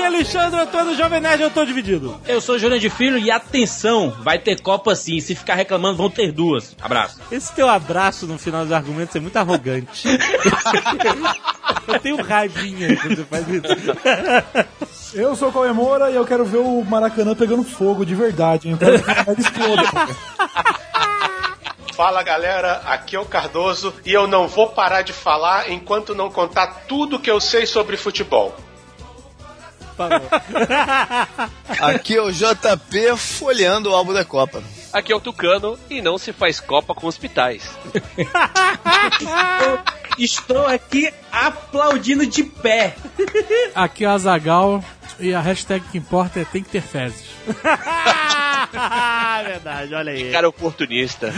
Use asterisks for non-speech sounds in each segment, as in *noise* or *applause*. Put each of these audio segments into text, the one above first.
Aqui é Alexandre Antônio Jovem Nerd, eu tô dividido. Eu sou Júnior de Filho e atenção, vai ter Copa sim. Se ficar reclamando, vão ter duas. Abraço. Esse teu abraço no final dos argumentos é muito arrogante. eu tenho raivinha quando você faz isso. Eu sou o Cauê Moura e eu quero ver o Maracanã pegando fogo de verdade? Eu exploda. Fala galera, aqui é o Cardoso e eu não vou parar de falar enquanto não contar tudo que eu sei sobre futebol. *laughs* Aqui é o JP folheando o álbum da Copa. Aqui é o Tucano e não se faz Copa com hospitais. *laughs* Estou aqui aplaudindo de pé. Aqui é o Azagal e a hashtag que importa é tem que ter fezes. *laughs* Verdade, olha aí. Cara oportunista.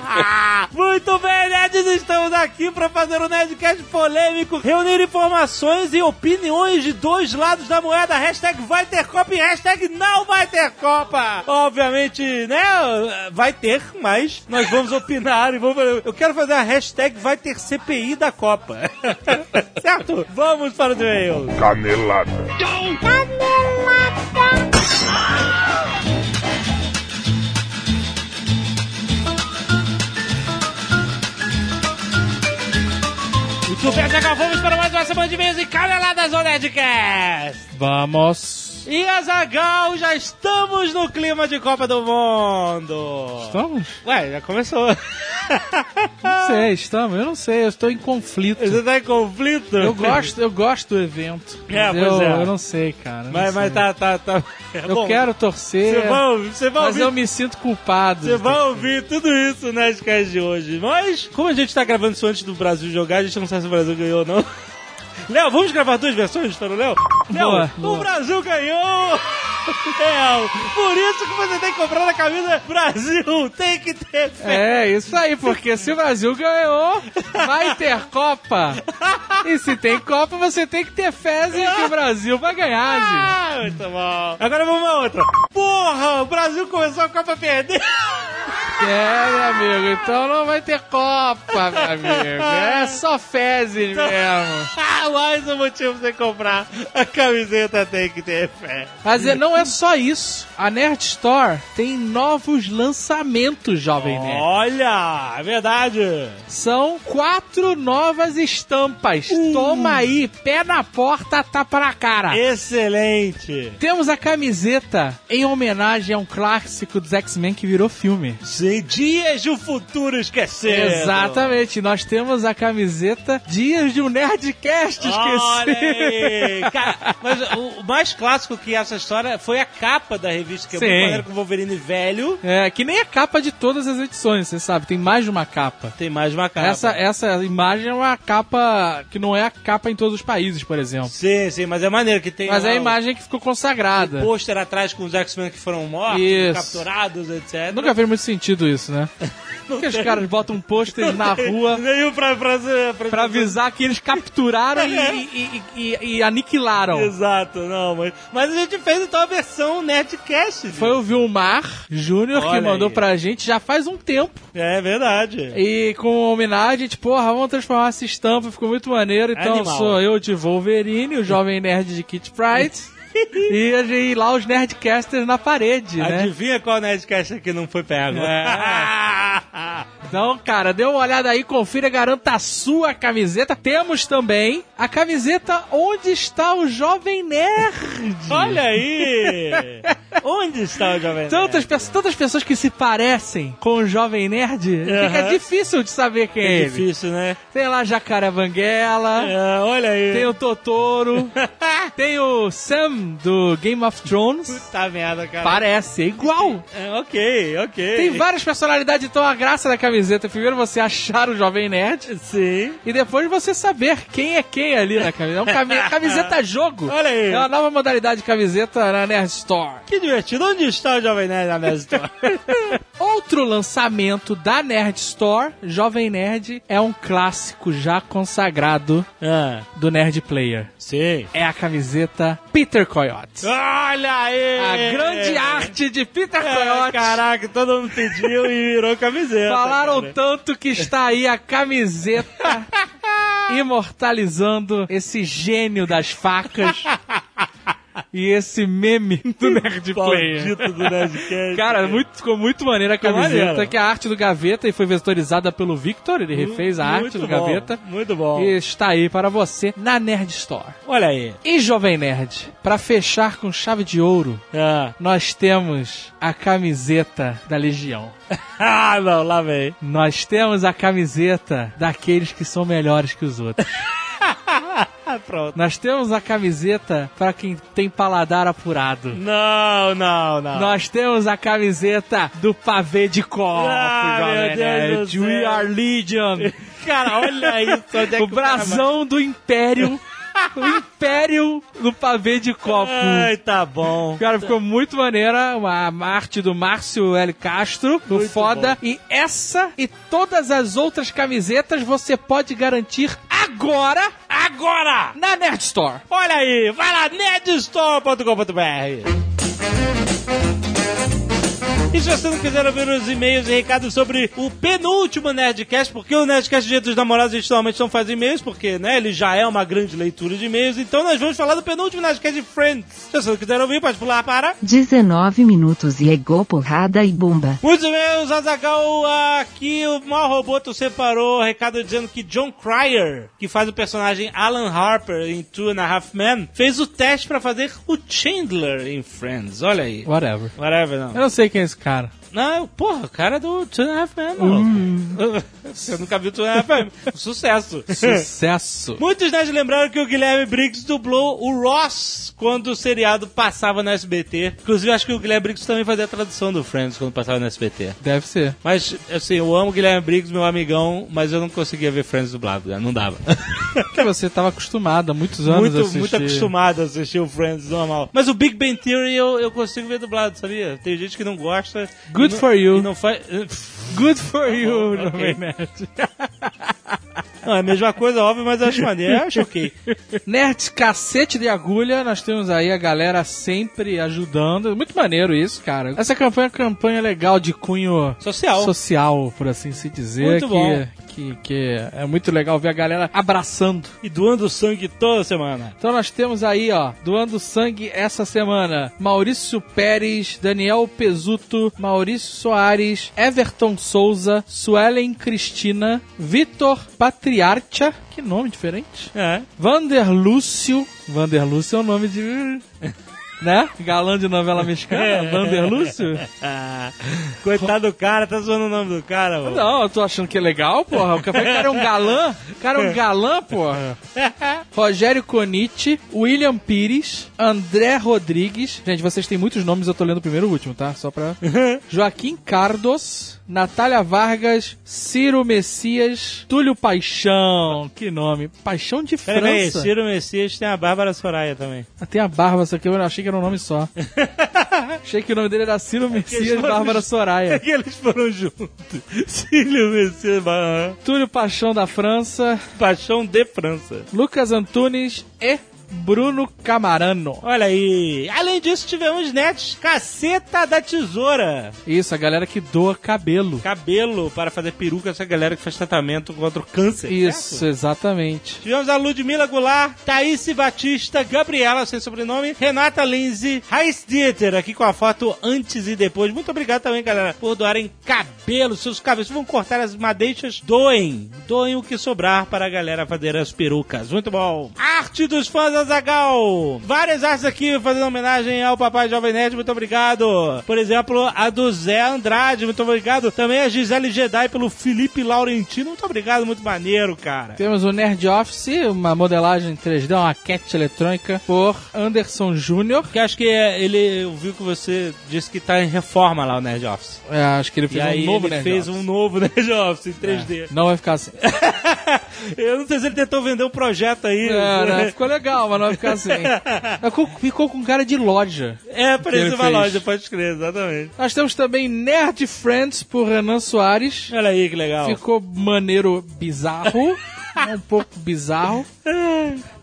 *laughs* Muito bem, nerds, estamos aqui para fazer um Nerdcast polêmico, reunir informações e opiniões de dois lados da moeda. Hashtag vai ter Copa e hashtag não vai ter Copa. Obviamente, né, vai ter, mas nós vamos opinar e vamos... Eu quero fazer a hashtag vai ter CPI da Copa. *laughs* certo? Vamos para o e-mail. Canelada. Muito bem, vamos para mais uma semana de mesa e caneladas ao Nerdcast. Vamos. E Azagal, já estamos no clima de Copa do Mundo. Estamos? Ué, já começou. Não sei, estamos. Eu não sei, eu estou em conflito. Você tá em conflito? Eu gosto, eu gosto do evento. É, pois eu, é. eu não sei, cara. Mas, mas sei. tá, tá, tá. É Eu bom. quero torcer, Você vai, você vai mas ouvir, eu me sinto culpado. você vai ouvir tudo isso no Nerdcast de hoje. Mas, como a gente tá gravando isso antes do Brasil jogar, a gente não sabe se o Brasil ganhou ou não. Léo, vamos gravar duas versões para o Léo? Léo, o. Brasil ganhou! *laughs* Léo, por isso que você tem que comprar a camisa Brasil, tem que ter fé. É, isso aí, porque se o Brasil ganhou, vai ter Copa. E se tem Copa, você tem que ter fé que o Brasil vai ganhar, gente. Ah, muito bom. Agora vamos uma outra. Porra, o Brasil começou a Copa a perder. É, meu amigo, então não vai ter Copa, meu amigo. É só fezes mesmo. *laughs* Ah, mais um motivo pra você comprar a camiseta tem que ter fé. Mas é- não é só isso. A Nerd Store tem novos lançamentos, Jovem Nerd. Olha, é verdade. São quatro novas estampas. Toma aí, pé na porta, tapa na cara. Excelente. Temos a camiseta em homenagem a um clássico dos X-Men que virou filme. Sim, dias do futuro esquecido. Exatamente, nós temos a camiseta Dias de um Nerdcast Cara, mas o o mais clássico que essa história foi a capa da revista, que é Sim. muito maneiro com o Wolverine velho. É, que nem a capa de todas as edições, você sabe, tem mais de uma capa. Tem mais uma capa. Essa, essa imagem é uma capa que não é a capa em todos os países, por exemplo. Sim, sim, mas é maneiro que tem Mas é a imagem que ficou consagrada. o pôster atrás com os X-Men que foram mortos, Isso. capturados, etc. Nunca fez muito sentido isso, né? *laughs* Porque os caras botam um pôster na *laughs* rua Nenhum pra, pra, pra, pra avisar que eles capturaram *laughs* e, e- e- e- e aniquilaram. Exato, não, mas, mas a gente fez então a versão Nerdcast. Foi o Vilmar Júnior que mandou aí. pra gente já faz um tempo. É verdade. E com homenagem, tipo, porra, vamos transformar essa estampa, ficou muito maneiro. Então Animal. sou eu de Wolverine, o jovem nerd de Kit Pride. E, e lá os Nerdcasters na parede, né? Adivinha qual Nerdcast aqui não foi pego? Então, cara, dê uma olhada aí, confira, garanta a sua camiseta. Temos também a camiseta Onde está o Jovem Nerd? Olha aí! Onde está o Jovem Nerd? Tantas, pe- tantas pessoas que se parecem com o Jovem Nerd, fica Aham. difícil de saber quem é, É ele. difícil, né? Tem lá Jacaré Banguela, É, olha aí. tem o Totoro, *laughs* Tem o Sam do Game of Thrones. Puta merda, cara. Parece, é igual. É, ok, ok. Tem várias personalidades, então a graça da camiseta. Primeiro você achar o Jovem Nerd. Sim. E depois você saber quem é quem ali na camiseta. É um cami- *laughs* camiseta jogo. Olha aí. É uma nova modalidade de camiseta na Nerd Store. Que divertido. Onde está o Jovem Nerd na Nerd Store? *laughs* Outro lançamento da Nerd Store, Jovem Nerd, é um clássico já consagrado ah, do Nerd Player. sim. É a camiseta Peter Coyote. Olha aí! A grande arte de Peter É, Coyote. caraca, todo mundo pediu e virou camiseta. Falaram cara. tanto que está aí a camiseta *laughs* imortalizando esse gênio das facas *laughs* e esse meme do *laughs* Nerd Player. Do Nerdcast. Cara, muito, ficou muito maneira a camiseta, que é a arte do Gaveta e foi vetorizada pelo Victor, ele refez a arte do bom, Gaveta. Muito bom. E está aí para você na Nerd Store. Olha aí. E Jovem Nerd, para fechar com chave de ouro, Ah. nós temos a camiseta da Legião. *laughs* ah, não, lá vem. Nós temos a camiseta daqueles que são melhores que os outros. *laughs* *laughs* Pronto. Nós temos a camiseta para quem tem paladar apurado. Não, não, não. Nós temos a camiseta do pavê de copo, Ah, Jovem meu Deus Nerd. We are Legion. *laughs* Cara, olha isso. É o brasão do Império. o *laughs* Império do pavê de copo. Ai, tá bom. Cara, ficou muito maneira uma arte do Márcio L. Castro, do Muito Foda. E essa e todas as outras camisetas você pode garantir agora, agora, na Nerd Store. Olha aí, vai lá, nerdstore.com.br. E se você não quiser ouvir os e-mails e recados sobre o penúltimo Nerdcast, porque o Nerdcast Dia dos Namorados a gente normalmente não faz e-mails, porque né, ele já é uma grande leitura de e-mails, então nós vamos falar do penúltimo Nerdcast de Friends. Se você não quiser ouvir, pode pular para... 19 minutos e ego porrada e bomba. Muitos e-mails, aqui o Mal Roboto separou recado dizendo que John Cryer, que faz o personagem Alan Harper em Two and a Half Men, fez o teste pra fazer o Chandler em Friends. Olha aí. Whatever. Whatever, não. Eu não sei quem é esse cara. Não, porra, o cara do Two and a Half Men, mano. *laughs* Você nunca viu Two and a Half Men. *laughs* Sucesso. Sucesso. Muitos nerds lembraram que o Guilherme Briggs dublou o Ross quando o seriado passava no SBT. Inclusive, acho que o Guilherme Briggs também fazia a tradução do Friends quando passava no SBT. Deve ser. Mas, assim, eu amo o Guilherme Briggs, meu amigão, mas eu não conseguia ver Friends dublado, cara. Não dava. *laughs* Porque você estava acostumado há muitos anos a muito, assistir. muito acostumado a assistir o Friends normal. Mas o Big Bang Theory eu, eu consigo ver dublado, sabia? Tem gente que não gosta. Good e não- for you. E não faz... Good for you, bom, Jovem *laughs* ok. Nerd. Não, é a mesma coisa, óbvio, mas eu acho maneiro. Eu acho ok. Nerds cacete de agulha, nós temos aí a galera sempre ajudando. Muito maneiro isso, cara. Essa campanha é uma campanha legal de cunho Social. social, por assim se dizer. Muito que, bom. Que, que é muito legal ver a galera abraçando. E doando sangue toda semana. Então nós temos aí, ó, doando sangue essa semana. Maurício Pérez, Daniel Pesuto, Maurício Soares, Everton Souza, Suelen Cristina, Vitor Patriarcha, que nome diferente. É. Vander Lúcio. Vander Lúcio é o nome de. *laughs* né? Galã de novela mexicana. Vander Lúcio? Ah, *laughs* coitado do cara, tá zoando o nome do cara, mano. Não, eu tô achando que é legal, porra. O cara é um galã. O cara é um galã, porra. *laughs* Rogério Conite, William Pires, André Rodrigues. Gente, vocês têm muitos nomes, eu tô lendo o primeiro e o último, tá? Só pra. *laughs* Joaquim Cardos. Natália Vargas, Ciro Messias, Túlio Paixão. Que nome? Paixão de França. Ciro Messias tem a Bárbara Soraya também. Ah, Tem a Bárbara, isso aqui eu achei que era um nome só. *laughs* achei que o nome dele era Ciro Messias foram- Bárbara É Soraya. que eles foram juntos. *laughs* Cílio Messias, Ba- Túlio Paixão da França, Paixão de França. Lucas Antunes e Bruno Camarano. Olha aí. Além disso, tivemos netos Caceta da Tesoura. Isso, a galera que doa cabelo. Cabelo para fazer peruca, essa galera que faz tratamento contra o câncer. Isso, certo? exatamente. Tivemos a Ludmila Goulart, Thaís Batista, Gabriela, sem sobrenome, Renata Lindsay, Raiz Dieter, aqui com a foto antes e depois. Muito obrigado também, galera, por doarem cabelo, seus cabelos. Vão cortar as madeixas, doem. Doem o que sobrar para a galera fazer as perucas. Muito bom. Arte dos fãs Azagal. Várias artes aqui fazendo homenagem ao Papai Jovem Nerd, muito obrigado. Por exemplo, a do Zé Andrade, muito obrigado. Também a Gisele Jedi pelo Felipe Laurentino, muito obrigado, muito maneiro, cara. Temos o Nerd Office, uma modelagem 3D, uma cat eletrônica por Anderson Júnior. Que acho que é- ele, eu vi que você disse que tá em reforma lá o Nerd Office. É, acho que ele E fez aí um novo ele Nerd fez Office. um novo *laughs* Nerd Office em 3D. Não vai ficar assim. *laughs* eu não sei se ele tentou vender um projeto aí. É, né? *laughs* Ficou legal, mas não vai ficar assim. *laughs* Ficou, ficou com cara de loja. É, parece uma fez. loja, pode crer, exatamente. Nós temos também Nerd Friends por Renan Soares. Olha aí que legal. Ficou maneiro bizarro. *laughs* um pouco bizarro.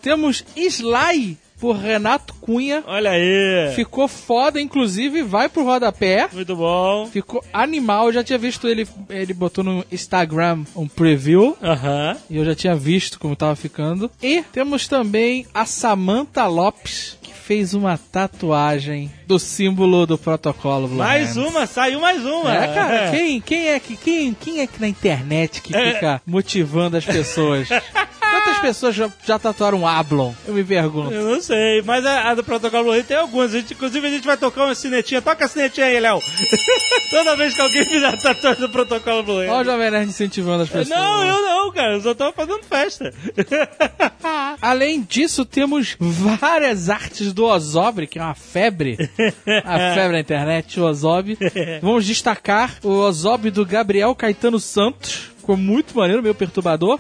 Temos Sly por Renato Cunha. Olha aí. Ficou foda, inclusive vai pro rodapé. Muito bom. Ficou animal, eu já tinha visto ele, ele botou no Instagram um preview. Aham. E eu já tinha visto como tava ficando. E temos também a Samantha Lopes, que fez uma tatuagem do símbolo do protocolo Blue Mais Hands. uma, saiu mais uma. É, cara, quem, quem é que quem, quem é que na internet que fica motivando as pessoas? *laughs* Quantas pessoas já, já tatuaram Ablon? Eu me pergunto. Eu não sei, mas a, a do Protocolo Blue tem algumas. A gente, inclusive, a gente vai tocar uma sinetinha. Toca a sinetinha aí, Léo. *laughs* Toda vez que alguém fizer tatuagem do Protocolo Blue. Olha o Jovem Nerd incentivando as pessoas. Não, eu não, cara. Eu só tô fazendo festa. *laughs* Além disso, temos várias artes do Ozob, que é uma febre. A febre na internet, o Ozob. Vamos destacar o Ozob do Gabriel Caetano Santos. Ficou muito maneiro, meio perturbador.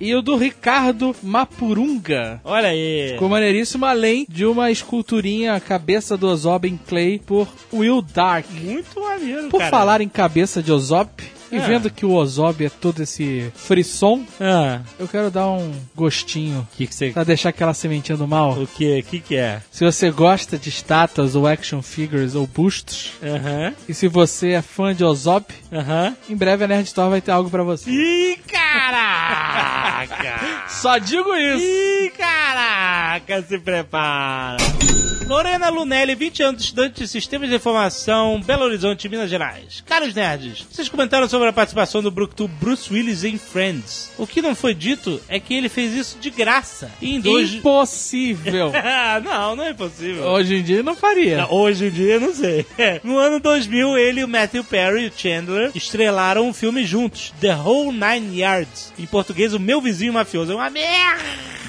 E o do Ricardo Mapurunga. Olha aí. Ficou maneiríssimo, além de uma esculturinha cabeça do Ozob em clay por Will Dark. Muito maneiro, Por cara. falar em cabeça de Ozob, e Ah. vendo que o Ozob é todo esse frisson, Ah, eu quero dar um gostinho o que que pra deixar aquela sementinha do mal. O que? O que que é? Se você gosta de estátuas ou action figures ou bustos, Aham, e se você é fã de Ozob, aham. em breve a Nerd Store vai ter algo pra você. Ih, caraca! *laughs* Só digo isso! Ih, caraca, se prepara. Lorena Lunelli, 20 anos, estudante de Sistemas de Informação, Belo Horizonte, Minas Gerais. Caros nerds, vocês comentaram sobre a participação do Bruce Willis em Friends. O que não foi dito é que ele fez isso de graça. E. Impossível! *laughs* Ah, não, não é impossível. Hoje em dia não faria. Não, Hoje em dia, não sei. *laughs* No ano 2000, ele, o Matthew Perry e o Chandler estrelaram um filme juntos, The Whole Nine Yards. Em português, O Meu Vizinho Mafioso. É uma merda!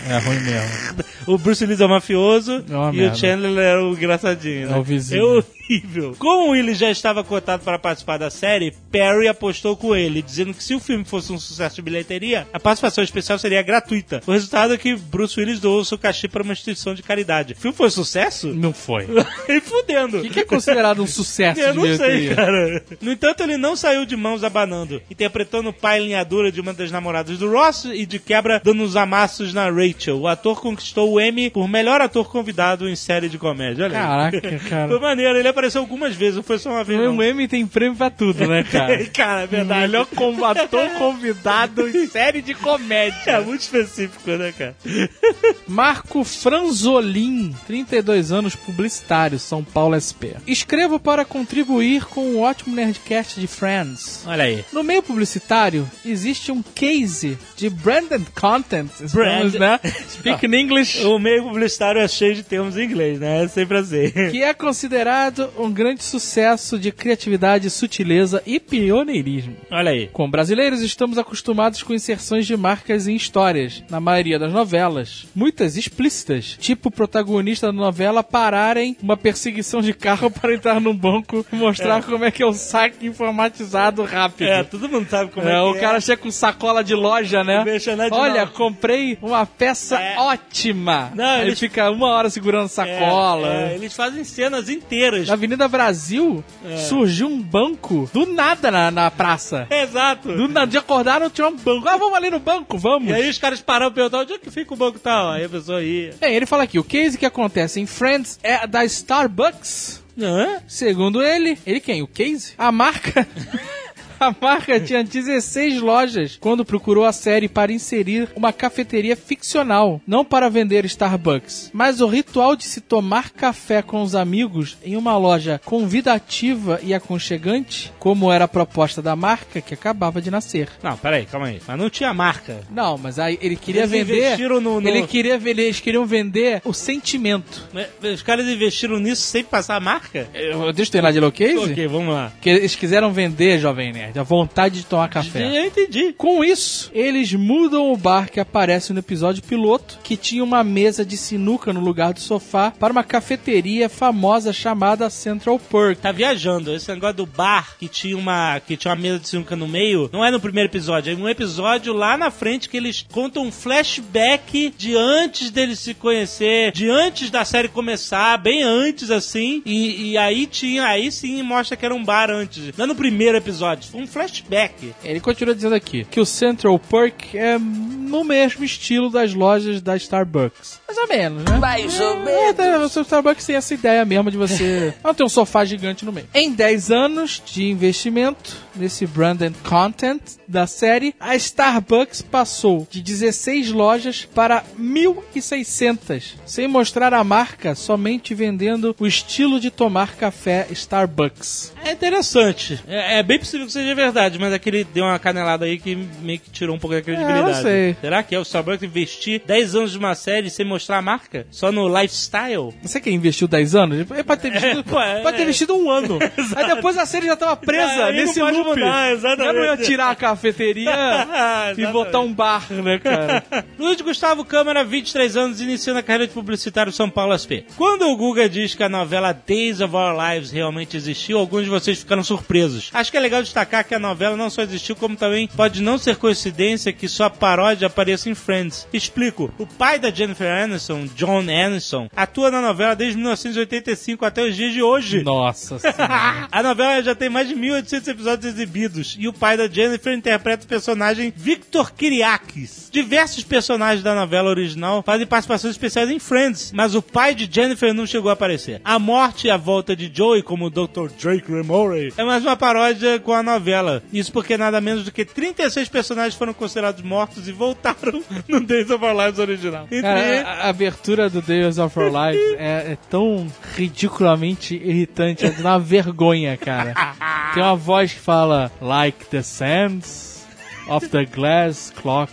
É ruim mesmo. O Bruce Willis é o mafioso É e merda. o Chandler é o engraçadinho. Né? É o vizinho. É horrível. Como ele já estava cotado para participar da série, Perry apostou com ele, dizendo que se o filme fosse um sucesso de bilheteria, a participação especial seria gratuita. O resultado é que Bruce Willis doou seu cachê para uma instituição de caridade. O filme foi um sucesso? Não foi. *laughs* e fudendo. O que, que é considerado um sucesso Eu de não sei, cara. No entanto, ele não saiu de mãos abanando, interpretando o pai linhadura de uma das namoradas do Ross e de quebra dando uns amassos na Rachel. O ator conquistou o Emmy por melhor ator convidado em série de comédia. Olha aí. Caraca, *laughs* cara. Foi maneiro, ele apareceu algumas vezes, não foi só uma vez. O Não. M tem prêmio pra tudo, né, *laughs* cara? cara, é verdade. Melhor com- ator *laughs* convidado em série de É comédia. muito específico, né, cara? *laughs* Marco Franzolin, 32 anos, publicitário, São Paulo SP. Escrevo para contribuir com o ótimo Nerdcast de Friends. Olha aí. No meio publicitário, existe um case de branded content. Estamos, Brand- né? Speak in English. O meio publicitário é cheio de termos em inglês, né? É sempre assim. Que é considerado um grande sucesso de criatividade, sutileza e pioneirismo. Olha aí. Com brasileiros, estamos acostumados com inserções de marcas em histórias, na maioria das novelas. Muitas explícitas, tipo o protagonista da novela pararem uma perseguição de carro *laughs* para entrar num banco e mostrar como é que é o saque informatizado rápido. É, todo mundo sabe como é, É, que o cara chega com sacola de loja, né? Merchandising Olha, não. comprei uma peça É. ótima. Não, Aí eles- fica uma hora segurando sacola. É, é, eles fazem cenas inteiras. Na Avenida Brasil É. surgiu um banco do nada na, na praça. Exato. Do nada, de acordaram, tinha um banco. Ah, vamos ali no banco, vamos. E aí os caras pararam e perguntaram onde é que fica o banco tal. Aí a pessoa ia. Bem, ele fala aqui, o case que acontece em Friends é da Starbucks. Hã? Segundo ele, ele quem? O case? A marca... *laughs* *laughs* A marca tinha 16 lojas quando procurou a série para inserir uma cafeteria ficcional, não para vender Starbucks. Mas o ritual de se tomar café com os amigos em uma loja convidativa e aconchegante, como era a proposta da marca que acabava de nascer. Não, peraí, calma aí. Mas não tinha marca. Não, mas aí ele queria Eles vender. investiram no- no- Ele queria vender, eles queriam vender o sentimento. Né? Os caras investiram nisso sem passar a marca? Eu, deixa eu terminar de Locase? Ok, vamos lá. Que eles quiseram vender, Jovem Nerd, a vontade de tomar café. Eu entendi. Com isso, eles mudam o bar que aparece no episódio piloto, que tinha uma mesa de sinuca no lugar do sofá, para uma cafeteria famosa chamada Central Perk. Tá viajando. Esse negócio do bar que tinha uma que tinha uma mesa de sinuca no meio, não é no primeiro episódio, é um episódio lá na frente que eles contam um flashback de antes deles se conhecer, de antes da série começar, bem antes assim. E, e aí tinha, aí sim mostra que era um bar antes. Não é no primeiro episódio, um flashback. Ele continua dizendo aqui que o Central Perk é no mesmo estilo das lojas da Starbucks. Mais ou menos, né? Mais ou menos. o Starbucks tem essa ideia mesmo de você *laughs* não ter um sofá gigante no meio. Em 10 anos de investimento nesse brand and content da série, a Starbucks passou de 16 lojas para 1.600, sem mostrar a marca, somente vendendo o estilo de tomar café Starbucks. É interessante. É, é bem possível que seja verdade, mas aquele deu uma canelada aí que meio que tirou um pouco da credibilidade. É, não sei. Será que é o Starbucks investir 10 anos de uma série sem mostrar a marca? Só no lifestyle? Você que investiu 10 anos? Ele pode ter investido, pô, é. pode ter investido um ano. *laughs* Aí depois a série já tava presa nesse pode loop. mudar, exatamente. Eu não ia tirar a cafeteria *laughs* e Exatamente. botar um bar, né, cara? *laughs* Luiz Gustavo Câmara, 23 anos, iniciando a carreira de publicitário São Paulo SP. Quando o Guga diz que a novela Days of Our Lives realmente existiu, alguns de vocês ficaram surpresos. Acho que é legal destacar que a novela não só existiu, como também pode não ser coincidência que sua paródia apareça em Friends. Explico. O pai da Jennifer Aniston, John Aniston, atua na novela desde 1985 até os dias de hoje. Nossa senhora. *laughs* A novela já tem mais de 1.800 episódios exibidos e o pai da Jennifer interpreta o personagem Victor Kiriakis. Diversos personagens da novela original fazem participações especiais em Friends, mas o pai de Jennifer não chegou a aparecer. A morte e a volta de Joey como Dr. Drake Remore é mais uma paródia com a novela. Isso porque nada menos do que 36 personagens foram considerados mortos e voltaram *laughs* no Days of Our Lives original. Entre Cara, a, a abertura do Days of Our Lives é, é tão ridiculamente irritante, é uma vergonha, cara. *laughs* Tem uma voz que fala Like the sands of the glass clock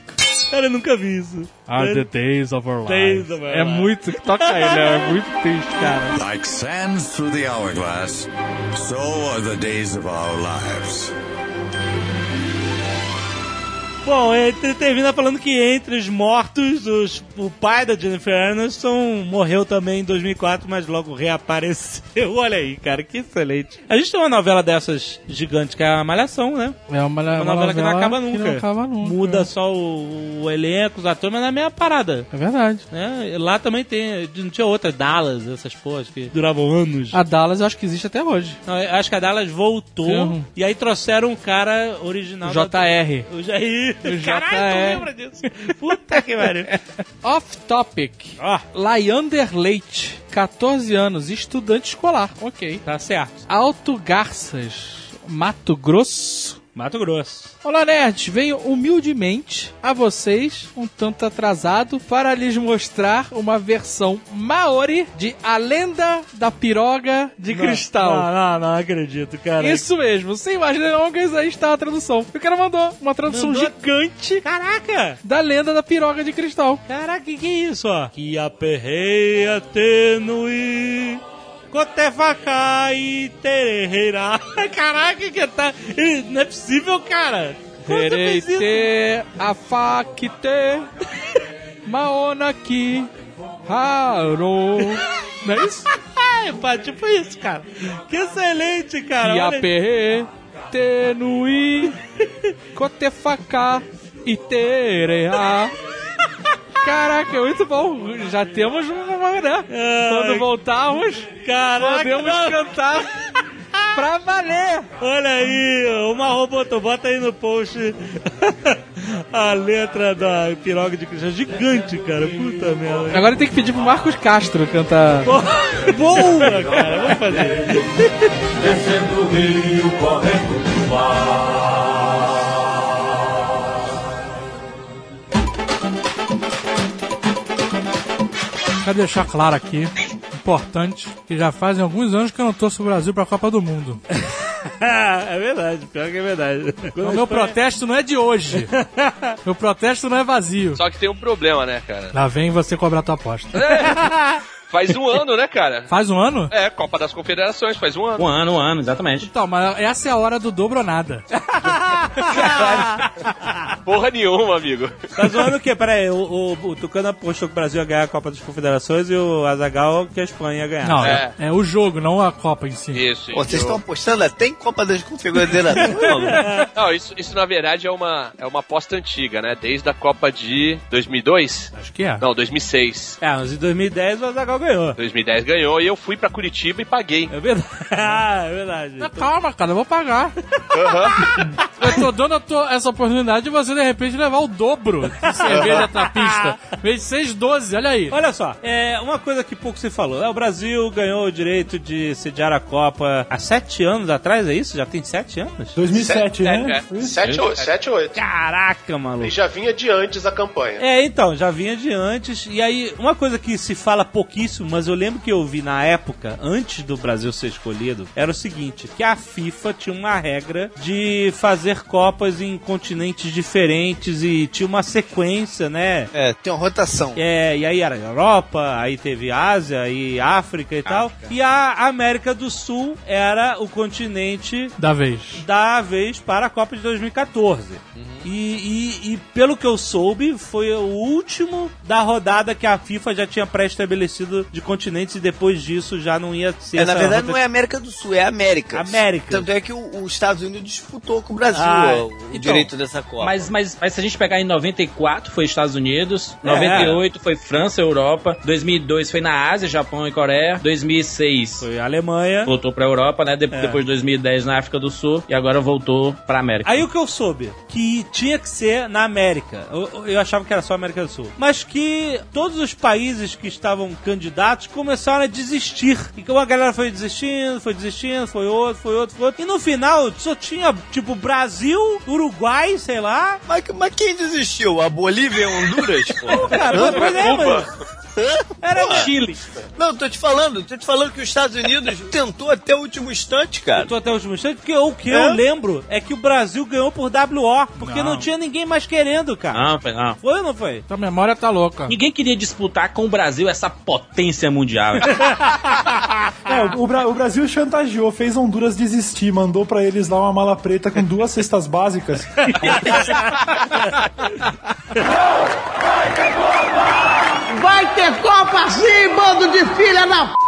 Cara, eu nunca vi isso. are the days of our Days lives. of our É muito, toca aí, né? É muito triste, cara. Like sands through the hourglass, so are the days of our lives. Bom, ele termina falando que entre os mortos, os- o pai da Jennifer Aniston morreu também em 2004, mas logo reapareceu. *laughs* Olha aí, cara, que excelente. A gente tem uma novela dessas gigantes, que é a Malhação, né? É uma, Uma novela que não acaba que nunca. não acaba nunca. Muda só o, o elenco, os atores, mas não é a mesma parada. É verdade. Né? Lá também tem, não tinha outra, Dallas, essas porras que duravam anos. A Dallas eu acho que existe até hoje. Não, eu acho que a Dallas voltou Sim. e aí trouxeram um cara original. O da- JR. O Jair. *laughs* Caralho, JR. tu lembra disso? Puta que pariu. *laughs* Off topic. Ó, Layander Leite, 14 anos, estudante escolar. Ok. tá certo. Alto Garças, Mato Grosso. Mato Grosso. Olá, nerds! Venho humildemente a vocês, um tanto atrasado, para lhes mostrar uma versão maori de A Lenda da Piroga de Cristal. Não, não, não acredito, cara. Isso mesmo, sem mais delongas, aí está a tradução. O cara mandou uma tradução Mandou? gigante Caraca! da Lenda da Piroga de Cristal. Caraca, que que é isso, ó? Que aperreia tênue. Cotefacai tererreira. *laughs* Caraca, que tá. Não é possível, cara. Tereite, afakite, maonaki, haro. Não é isso? *laughs* Pá, tipo isso, cara. Que excelente, cara. Iaperre, tenui, *laughs* cotefacá e tereha. Caraca, muito bom. Já temos uma, né? Quando voltarmos, Caraca, podemos não. cantar *laughs* pra valer. Olha aí, uma roboto, bota aí no post. *laughs* A letra da piroga de Cristiano gigante, cara. Puta merda. Agora tem que pedir pro Marcos Castro cantar. *laughs* Boa, cara. Vamos fazer. Descendo o rio, correndo o mar. Quero deixar claro aqui, importante, que já fazem alguns anos que eu não torço o Brasil pra Copa do Mundo. *laughs* é verdade, pior que é verdade. O meu protesto não é de hoje. meu protesto não é vazio. Só que tem um problema, né, cara? Lá vem você cobrar tua aposta. *laughs* Faz um ano, né, cara? *laughs* Faz um ano? É, Copa das Confederações, faz um ano. Um ano, um ano, exatamente. Então, mas essa é a hora do dobro ou nada. *laughs* Porra nenhuma, amigo. Tá zoando o quê? Pera aí, o, o, o Tucano apostou que o Brasil ia ganhar a Copa das Confederações e o Azagal que a Espanha ia ganhar. Não, É. é. o jogo, não a Copa em si. Isso, Pô, vocês isso. estão apostando até em Copa das Confederações? *laughs* Não, isso, isso na verdade é uma, é uma aposta antiga, né? Desde a Copa de 2002? Acho que é. Não, 2006. É, mas em 2010 o Azagal ganhou. 2010 ganhou e eu fui pra Curitiba e paguei. É verdade. Ah, *laughs* é verdade. Mas calma, cara, eu vou pagar. *laughs* eu tô dando a tua- essa oportunidade de você, de repente, levar o dobro de cerveja pra pista. Em vez de 6,12, olha aí. Olha só, é uma coisa que pouco se falou. É, o Brasil ganhou o direito de sediar a Copa há sete anos atrás, é isso? Já tem sete anos? 2007, né? é. Isso? 7 ou 7 ou 8. Caraca, maluco. E já vinha de antes a campanha. É, então, já vinha de antes. E aí, uma coisa que se fala pouquíssimo, mas eu lembro que eu vi na época, antes do Brasil ser escolhido, era o seguinte: que a FIFA tinha uma regra de fazer Copas em continentes diferentes e tinha uma sequência, né? é, tem uma rotação. É, e aí era Europa, aí teve Ásia e África e tal. E a América do Sul era o continente Da vez. da vez para a Copa de 2014. E, e- e pelo que eu soube, foi o último da rodada que a FIFA já tinha pré-estabelecido de continentes e depois disso já não ia ser. É, na verdade rota- não é América do Sul, é América. América. Tanto é que o- os Estados Unidos disputou com o Brasil Ah, o então, direito dessa Copa. Mas, mas, mas se a gente pegar em 94 foi Estados Unidos, É. 98 foi França, Europa, 2002 foi na Ásia, Japão e Coreia, 2006 Foi a Alemanha. voltou pra Europa, né? De- É. Depois de 2010 na África do Sul e agora voltou pra América. Aí o que eu soube? Que tinha que ser na América. Eu, eu achava que era só América do Sul. Mas que todos os países que estavam candidatos começaram a desistir. E que uma galera foi desistindo, foi desistindo, foi outro, foi outro, foi outro. E no final só tinha, tipo, Brasil, Uruguai, sei lá. Mas, mas quem desistiu? A Bolívia e a Honduras? pô? Cara, pois é, mano. Era Chile. Não, tô te falando, tô te falando que os Estados Unidos tentou até o último instante, cara. Tô até o último instante, porque o que É? eu lembro é que o Brasil ganhou por WO, porque não, tinha ninguém mais querendo, cara. Não, foi não. Foi ou não foi? Tua memória tá louca. Ninguém queria disputar com o Brasil essa potência mundial. *laughs* É, o, Bra- o Brasil chantageou, fez Honduras desistir, mandou pra eles lá uma mala preta com duas cestas básicas. *laughs* *laughs* Vai ter Copa sim, bando de filha da p.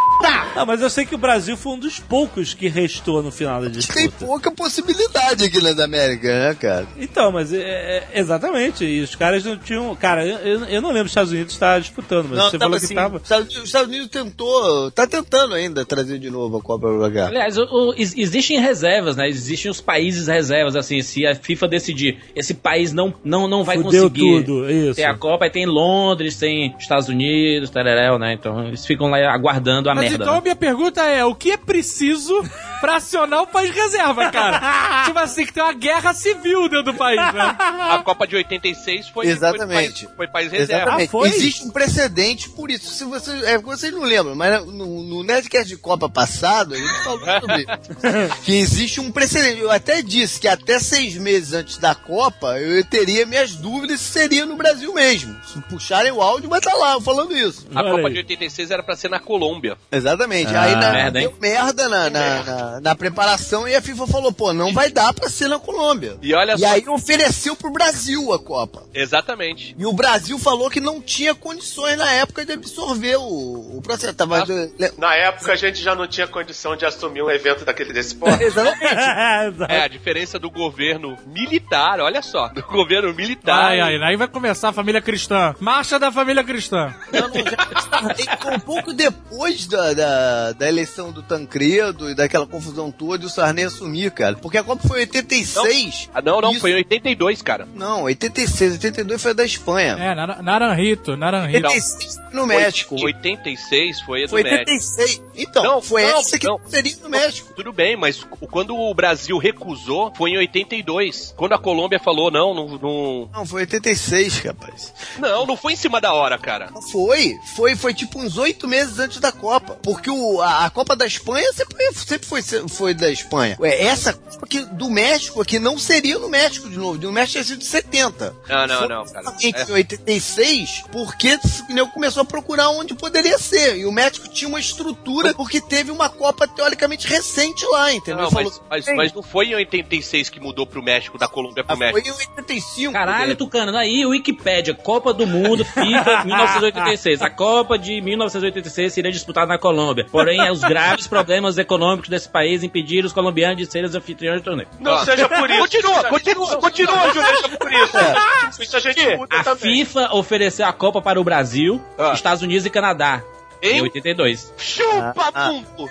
Não, mas eu sei que o Brasil foi um dos poucos que restou no final da Tem disputa. pouca possibilidade aqui nas Américas, né, cara? Então, mas é, é- exatamente. E os caras não tinham. Cara, eu, eu, não lembro os Estados Unidos estar disputando, mas você tava falou que assim, tava. Os Estados Unidos- tentou, tá tentando ainda trazer de novo a Copa pra cá. Aliás, o- o- ex- existem reservas, né? Existem os países reservas, assim, se a FIFA decidir, esse país não, não, não vai Fudeu conseguir tudo, isso. ter a Copa, aí tem Londres, tem Estados Unidos, tereréu, né? Então eles ficam lá aguardando a Mas merda. então a né? minha pergunta é: o que é preciso *laughs* pra acionar o país reserva, cara? *laughs* tipo assim, que tem uma guerra civil dentro do país, né? A Copa de 86 foi, Exatamente. foi, país, foi país reserva. Exatamente. Ah, foi? Existe um precedente por isso. Se você, é, vocês não lembram, mas no, no Nerdcast de Copa passado, a gente falou sobre *laughs* que existe um precedente. Eu até disse que até seis meses antes da Copa, eu teria minhas dúvidas se seria no Brasil mesmo. Se puxarem o áudio, vai estar lá falando isso. A Olha Copa aí. de 86 era pra ser na Colômbia. Exatamente. Ah, Aí na, merda, deu merda na, na, na- na preparação e a FIFA falou, pô, não vai dar pra ser na Colômbia. E olha E só. aí ofereceu pro Brasil a Copa. Exatamente. E o Brasil falou que não tinha condições na época de absorver o, o processo. Tava, Ah. Na época a gente já não tinha condição de assumir um evento daquele desse porte. *laughs* Exatamente. *laughs* É, a diferença do governo militar, olha só, do governo militar. Ai, ai, aí vai começar a família cristã. Marcha da família cristã. Não, não, já, um pouco depois da, da, da eleição do Tancredo e daquela confusão toda e o Sarney assumir, cara. Porque a Copa foi em 86. Ah, não, não, Isso- foi em 82, cara. Não, 86, 82 foi a da Espanha. É, Nar- Naranjito, Naranjito. 86 foi no México. 86 foi a do Foi México. 86. Então, Não, foi não, essa que não. seria no México. Tudo bem, mas quando o Brasil recusou, foi em 82. Quando a Colômbia falou, não, não. Não, Não, foi 86, rapaz. não, não foi em cima da hora, cara. Foi, foi, foi tipo uns oito meses antes da Copa. Porque o, a, a Copa da Espanha sempre, sempre foi, foi da Espanha. Ué, essa Copa aqui do México aqui não seria no México de novo. No México tinha sido 70. Não, não, Foi não, cara. É. Em 86, porque o nego começou a procurar onde poderia ser. E o México tinha uma estrutura porque teve uma Copa teoricamente recente lá, entendeu? Não, Falou, mas, mas, "Bem, mas não foi em 86 que mudou pro México, da Colômbia pro ah, foi México. em 85. Caralho, né? Tucano, aí Wikipédia, Copa do Mundo, FIFA *laughs* 1986. A Copa de 1986 seria disputada na Colômbia. Porém, os graves problemas econômicos desse país impediram os colombianos de serem os anfitriões do torneio. Não seja por isso. Continua, continua, continua, Júlio. Seja por isso. Isso a gente muda A também. FIFA ofereceu a Copa para o Brasil, Ah. Estados Unidos e Canadá. Em Hein? 82. Chupa, Ah. mundo!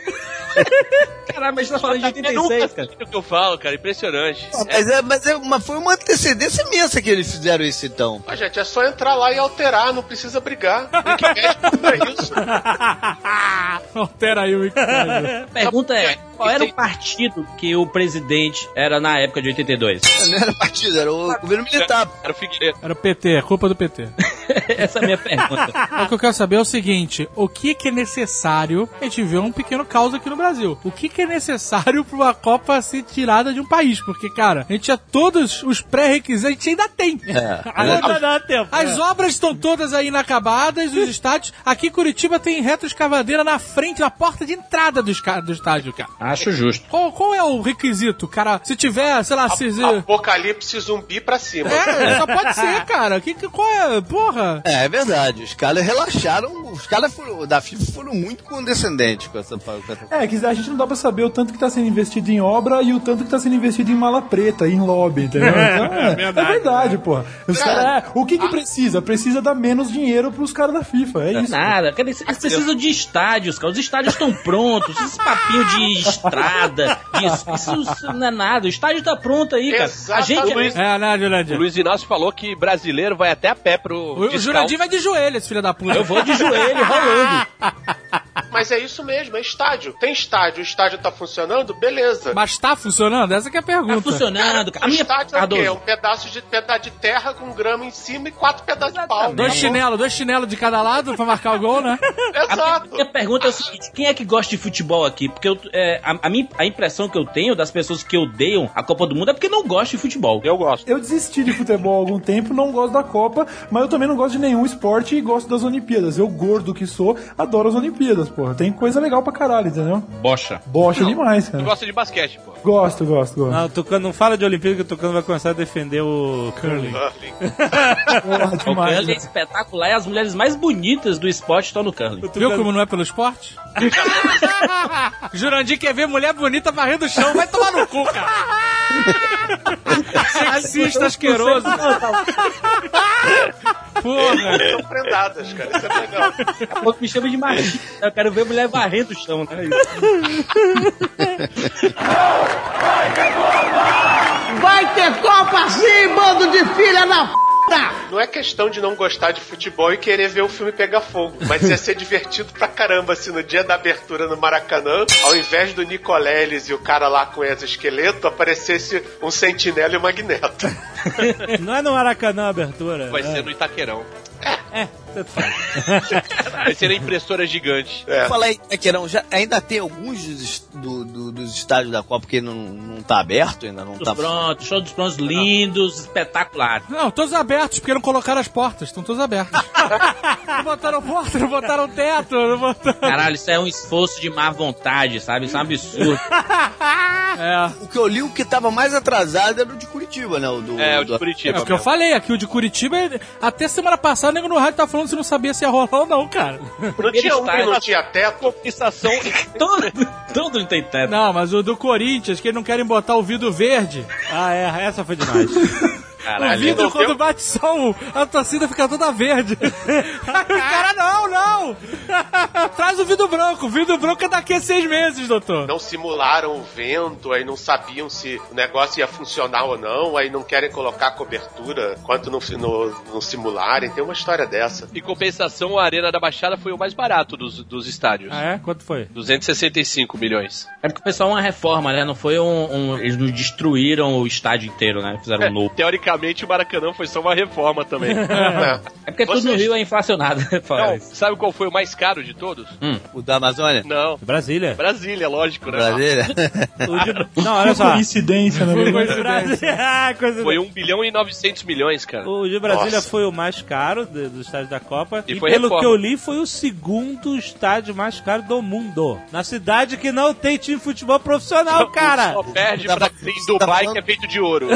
*laughs* Caralho, mas você tá falando de Eu nunca 86, cara. sei o que eu falo, cara. Impressionante. Ah, Mas, é, mas é uma, foi uma antecedência imensa que eles fizeram isso então. Ó, gente, é só entrar lá e alterar, não precisa brigar. Wikipedia é isso. Altera aí o Wikipedia. A *laughs* pergunta é, qual era o partido que o presidente era na época de 82? Não era partido, era o governo militar. Era o Figueiredo. Era o PT, é culpa do PT. *laughs* Essa é a minha pergunta. O que eu quero saber é o seguinte: o que, que é necessário? A gente vê um pequeno caos aqui no Brasil. O que, que é necessário pra uma Copa ser tirada de um país? Porque, cara, a gente tinha todos os pré-requisitos, a gente ainda tem. Ainda dá tempo. As obras estão todas aí inacabadas, os *laughs* estádios. Aqui em Curitiba tem reto escavadeira na frente, na porta de entrada do, do estádio, cara. Acho justo. Qual, qual é o requisito, cara? Se tiver, sei lá, se. Apocalipse zumbi pra cima. É, *laughs* só pode ser, cara. Que, que, qual é? Porra. É, é verdade. Os caras relaxaram. Os caras foram- da FIFA foram muito condescendentes com essa. Com essa... É, que a gente não dá pra saber o tanto que tá sendo investido em obra e o tanto que tá sendo investido em mala preta, em lobby, entendeu? *laughs* Então, é, é verdade, porra. Os cara, é, o que que precisa? Precisa dar menos dinheiro pros caras da FIFA, é isso. Nada, cara, eles eles precisam de estádios, cara. Os estádios estão prontos. Esse papinho de estrada, isso, isso, não é nada. O estádio tá pronto aí, cara. A gente. Exatamente. É, né, O Jurandir? Luiz Inácio falou que brasileiro vai até a pé pro. O, o. Jurandir vai de joelho, esse filho da puta. Eu vou de joelho rolando. *laughs* Mas é isso mesmo, é estádio. Tem estádio, o estádio tá funcionando, beleza. Mas tá funcionando? Essa que é a Tá pergunta. funcionando, cara. A o minha. estádio é o quê? Um pedaço de, pedaço de terra com grama em cima e quatro pedaços de pau. Dois chinelos, dois chinelos de cada lado pra marcar o gol, né? A Exato. minha pergunta é o seguinte: quem é que gosta de futebol aqui? Porque eu, é, a, a, minha, a impressão que eu tenho das pessoas que odeiam a Copa do Mundo é porque não gostam de futebol. Eu gosto. Eu desisti de futebol há algum tempo, não gosto da Copa, mas eu também não gosto de nenhum esporte e gosto das Olimpíadas. Eu, gordo que sou, adoro as Olimpíadas, porra. Tem coisa legal pra caralho, entendeu? Bocha. Bocha demais, Tu cara. gosta de basquete, pô. Gosto, gosto, gosto. Não, o Tucano não fala de Olimpíada que o Tucano vai começar a defender o curling. Porra, *laughs* O demais. curling é espetacular e as mulheres mais bonitas do esporte estão no curling. Viu como não é pelo esporte? *laughs* Jurandir quer ver mulher bonita varrendo o chão, vai tomar no cu, cara. *laughs* Sexista asqueroso. Porra. São prendadas, cara. Isso é legal. Chama de machista. Eu quero ver mulher varrendo o chão, né? Vai ter Copa sim, bando de filha da p. Não é questão de não gostar de futebol e querer ver o filme pegar fogo, mas ia ser divertido pra caramba se no dia da abertura no Maracanã, ao invés do Nicoleles e o cara lá com o exoesqueleto, aparecesse um sentinela e um magneto. Não é no Maracanã a abertura. Vai é. ser no Itaquerão. É, tanto faz. *laughs* Vai ser a impressora gigante. É. Fala aí, Taquerão, já ainda tem alguns dos, do- do- dos estádios da Copa que não, não tá aberto, ainda não Todos tá prontos, show dos prontos lindos, espetaculares. Não, todos abertos, porque não colocaram as portas, estão todos abertos. *laughs* não botaram porta, não botaram teto, não botaram. Caralho, isso é um esforço de má vontade, sabe? Isso é um absurdo. *laughs* É. O que eu li, o que tava mais atrasado era o de Curitiba, né? O do, É, o de do- É Curitiba. o que eu falei, aqui o de Curitiba, até semana passada, o nego no rádio tava falando se não sabia se ia rolar ou não, cara. Não tinha um que não tinha teto. Compensação. *laughs* Todo, todo não tem teto. Não, mas o do Corinthians, que eles não querem botar o vidro verde. Ah, é, essa foi demais. *laughs* o vidro, quando bate sol, a torcida fica toda verde. *laughs* Aí o cara, não, não! *laughs* Traz o vidro branco. O vidro branco é daqui a seis meses, doutor. Não simularam o vento, aí não sabiam se o negócio ia funcionar ou não, aí não querem colocar cobertura quanto não, simularem. Tem uma história dessa. Em compensação, a Arena da Baixada foi o mais barato dos, dos estádios. Ah, é? Quanto foi? 265 milhões. É porque foi só uma reforma, né? Não foi um. um- eles não destruíram o estádio inteiro, né? Fizeram um novo. Teoricamente, o Maracanã foi só uma reforma também. *laughs* É porque tudo no Vocês- Rio é inflacionado. *laughs* Não, sabe qual foi o mais caro de todos? O da Amazônia? Não. Brasília. Brasília, lógico, né? Brasília? *laughs* De- Não, olha só. Coincidência, né? Brasília. Ah, coisa- Foi 1 bilhão e 900 milhões, cara. O de Brasília Nossa. foi o mais caro de- dos estádios da Copa. E E, foi pelo reforma. que eu li, foi o segundo estádio mais caro do mundo. Na cidade que não tem time de futebol profissional, cara. Só perde Tá pra falando- que tem tá Dubai, falando- que é feito de ouro.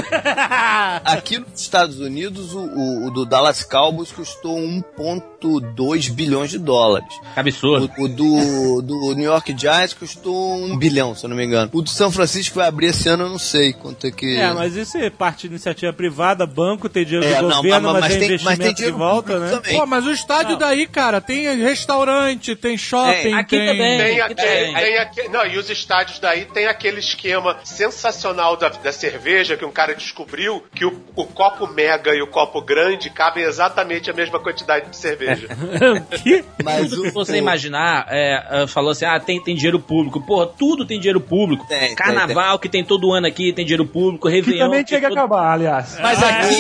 Aqui nos Estados Unidos, o, o- o do Dallas Cowboys custou 1,2 bilhões de dólares. Que absurdo. O, o do, do New York Giants custou 1 bilhão, se eu não me engano. O do São Francisco vai abrir esse ano, eu não sei quanto é que. É, mas isso é parte de iniciativa privada, banco tem dinheiro É, do não, governo, mas- mas, mas é tem- mas investimento tem de volta, né? também. Pô, mas o estádio daí, cara, tem restaurante, tem shopping, Aqui tem... também. Tem, Aqui tem, tem. tem aque- não, e os estádios daí tem aquele esquema sensacional da, da cerveja que um cara descobriu que o, o copo mega e o copo grande cabem exatamente a mesma quantidade de cerveja. *laughs* que? Mas o, que você o- imaginar, é, é, falou assim, ah, tem, tem dinheiro público. Porra, tudo tem dinheiro público. Tem, tem, Carnaval que tem todo ano aqui tem dinheiro público, Que Réveillon... também tem tinha que todo- acabar, aliás. Mas aqui.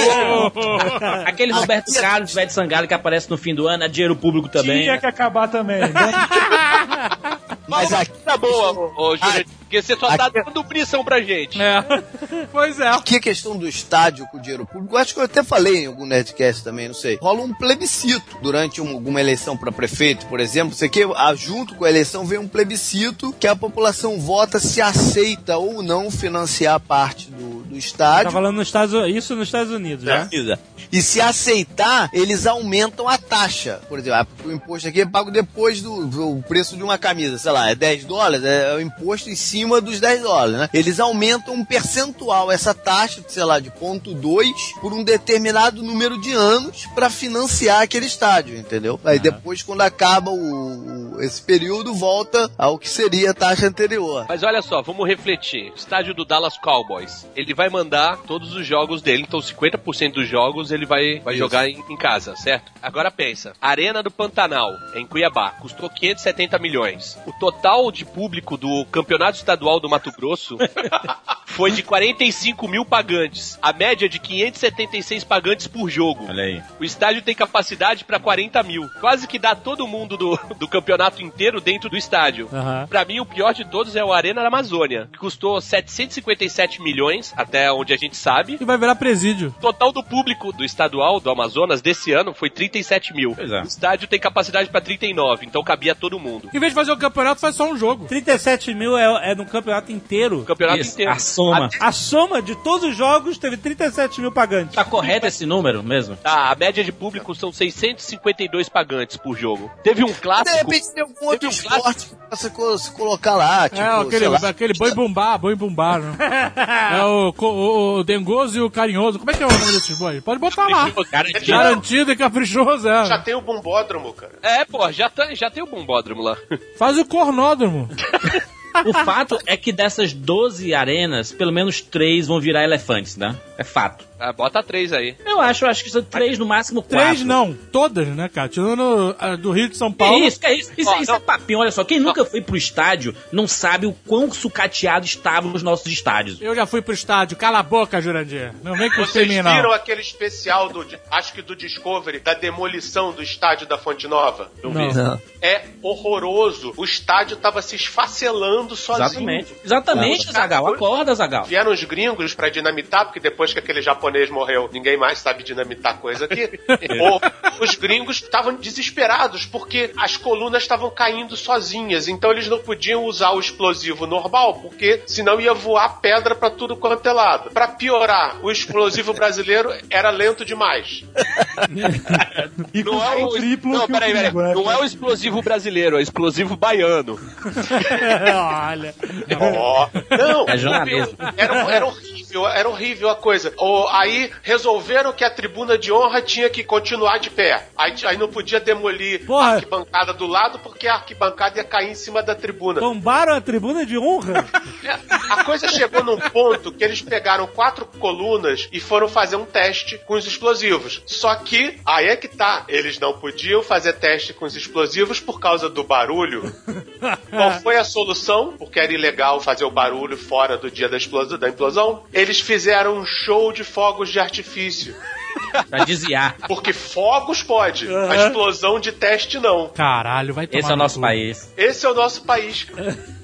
*laughs* Aquele Roberto Carlos, velho de Sangalo, que aparece no fim do ano, é dinheiro público também. Tinha que acabar também. né? *laughs* Mas aqui Tá boa, ô, ô Júnior, porque você só tá aqui- dando pressão pra gente. É. *laughs* Pois é. Aqui a questão do estádio com o dinheiro público, acho que eu até falei em algum Nerdcast também, não sei. Rola um plebiscito durante um- alguma eleição para prefeito, por exemplo. Você que ah, junto com a eleição vem um plebiscito que a população vota se aceita ou não financiar parte do, do Tá estádio. falando nos Estados isso nos Estados Unidos, né? E se aceitar, eles aumentam a taxa. Por exemplo, a- o imposto aqui é pago depois do, do preço de uma camisa, sei lá, é 10 dólares, é o imposto em cima dos 10 dólares, né? Eles aumentam um percentual, essa taxa, sei lá, de ponto 2 por um determinado número de anos para financiar aquele estádio, entendeu? Aí depois, quando acaba o, o- esse período, volta ao que seria a taxa anterior. Mas olha só, vamos refletir. Estádio do Dallas Cowboys. Ele vai mandar todos os jogos dele, então 50% dos jogos ele vai, vai Isso. jogar em, em casa, certo? Agora pensa, Arena do Pantanal, em Cuiabá, custou 570 milhões. O total de público do Campeonato Estadual do Mato Grosso *laughs* foi de 45 mil pagantes. A média de 576 pagantes por jogo. Olha aí. O estádio tem capacidade para 40 mil. Quase que dá todo mundo do, do campeonato inteiro dentro do estádio. Aham. Pra mim, o pior de todos é o Arena da Amazônia, que custou 757 milhões, até onde a gente sabe. E vai virar presídio. O total do público do estadual do Amazonas desse ano foi 37 mil. Pois é. O estádio tem capacidade pra 39, então cabia todo mundo. Em vez de fazer o campeonato, faz só um jogo. 37 mil é, é no campeonato inteiro. Campeonato Isso, inteiro. a soma. A soma de todos os jogos teve 37 mil pagantes. Tá correto esse número mesmo? Tá, a média de público são 652 pagantes por jogo. Teve um De clássico. repente tem algum outro Teve um clássico. esporte que você co- se colocar lá, tipo, é, aquele, lá, aquele boi bumbá, boi bumbá. Né? *laughs* é o, o, o dengoso e o carinhoso. Como é que é o nome desses bois? Pode botar lá. Garantido. Garantido e caprichoso, Já é. tem o bombódromo, cara. É, pô, já, tá, já tem o bombódromo lá. Faz o cornódromo. *laughs* O fato é que dessas 12 arenas, pelo menos 3 vão virar elefantes, né? É fato. Ah, bota três aí. Eu acho, eu acho que são 3 no máximo 4. Três não, todas, né, cara? Tirando a do Rio de São Que Paulo. isso, que é isso? Isso, Ó, isso é papinho, olha só. Quem nunca foi pro estádio não sabe o quão sucateado estavam os nossos estádios. Eu já fui pro estádio. Cala a boca, Jurandir. Não vem com Vocês mim, viram aquele especial do, acho que do Discovery, da demolição do estádio da Fonte Nova? Não, Não. vi. Não. É horroroso. O estádio tava se esfacelando sozinho. Exatamente. Exatamente. Zagal. Acorda, Zagal. Vieram os gringos pra dinamitar, porque depois que aquele japonês morreu, ninguém mais sabe dinamitar coisa aqui. *laughs* Ou os gringos estavam desesperados, porque as colunas estavam caindo sozinhas. Então eles não podiam usar o explosivo normal, porque senão ia voar pedra pra tudo quanto é lado. Pra piorar, o explosivo brasileiro era lento demais. *laughs* E Não com é o. triplo Não, que o peraí, peraí. Não é o explosivo brasileiro, é o explosivo baiano. Olha. Ó, não, É jornalismo. era, era horrível. era horrível a coisa. O- aí resolveram que a tribuna de honra tinha que continuar de pé. Aí, aí não podia demolir Porra. a arquibancada do lado porque a arquibancada ia cair em cima da tribuna. Tombaram a tribuna de honra? É, A coisa chegou num ponto que eles pegaram quatro colunas e foram fazer um teste com os explosivos. Só que, aí é que tá, eles não podiam fazer teste com os explosivos por causa do barulho. Qual foi a solução? Porque era ilegal fazer o barulho fora do dia da explosão. Da implosão. Eles fizeram um show de fogos de artifício. Pra desviar. Porque fogos pode, a explosão de teste não. Caralho, vai tomar Esse é o no nosso país. Esse é o nosso país.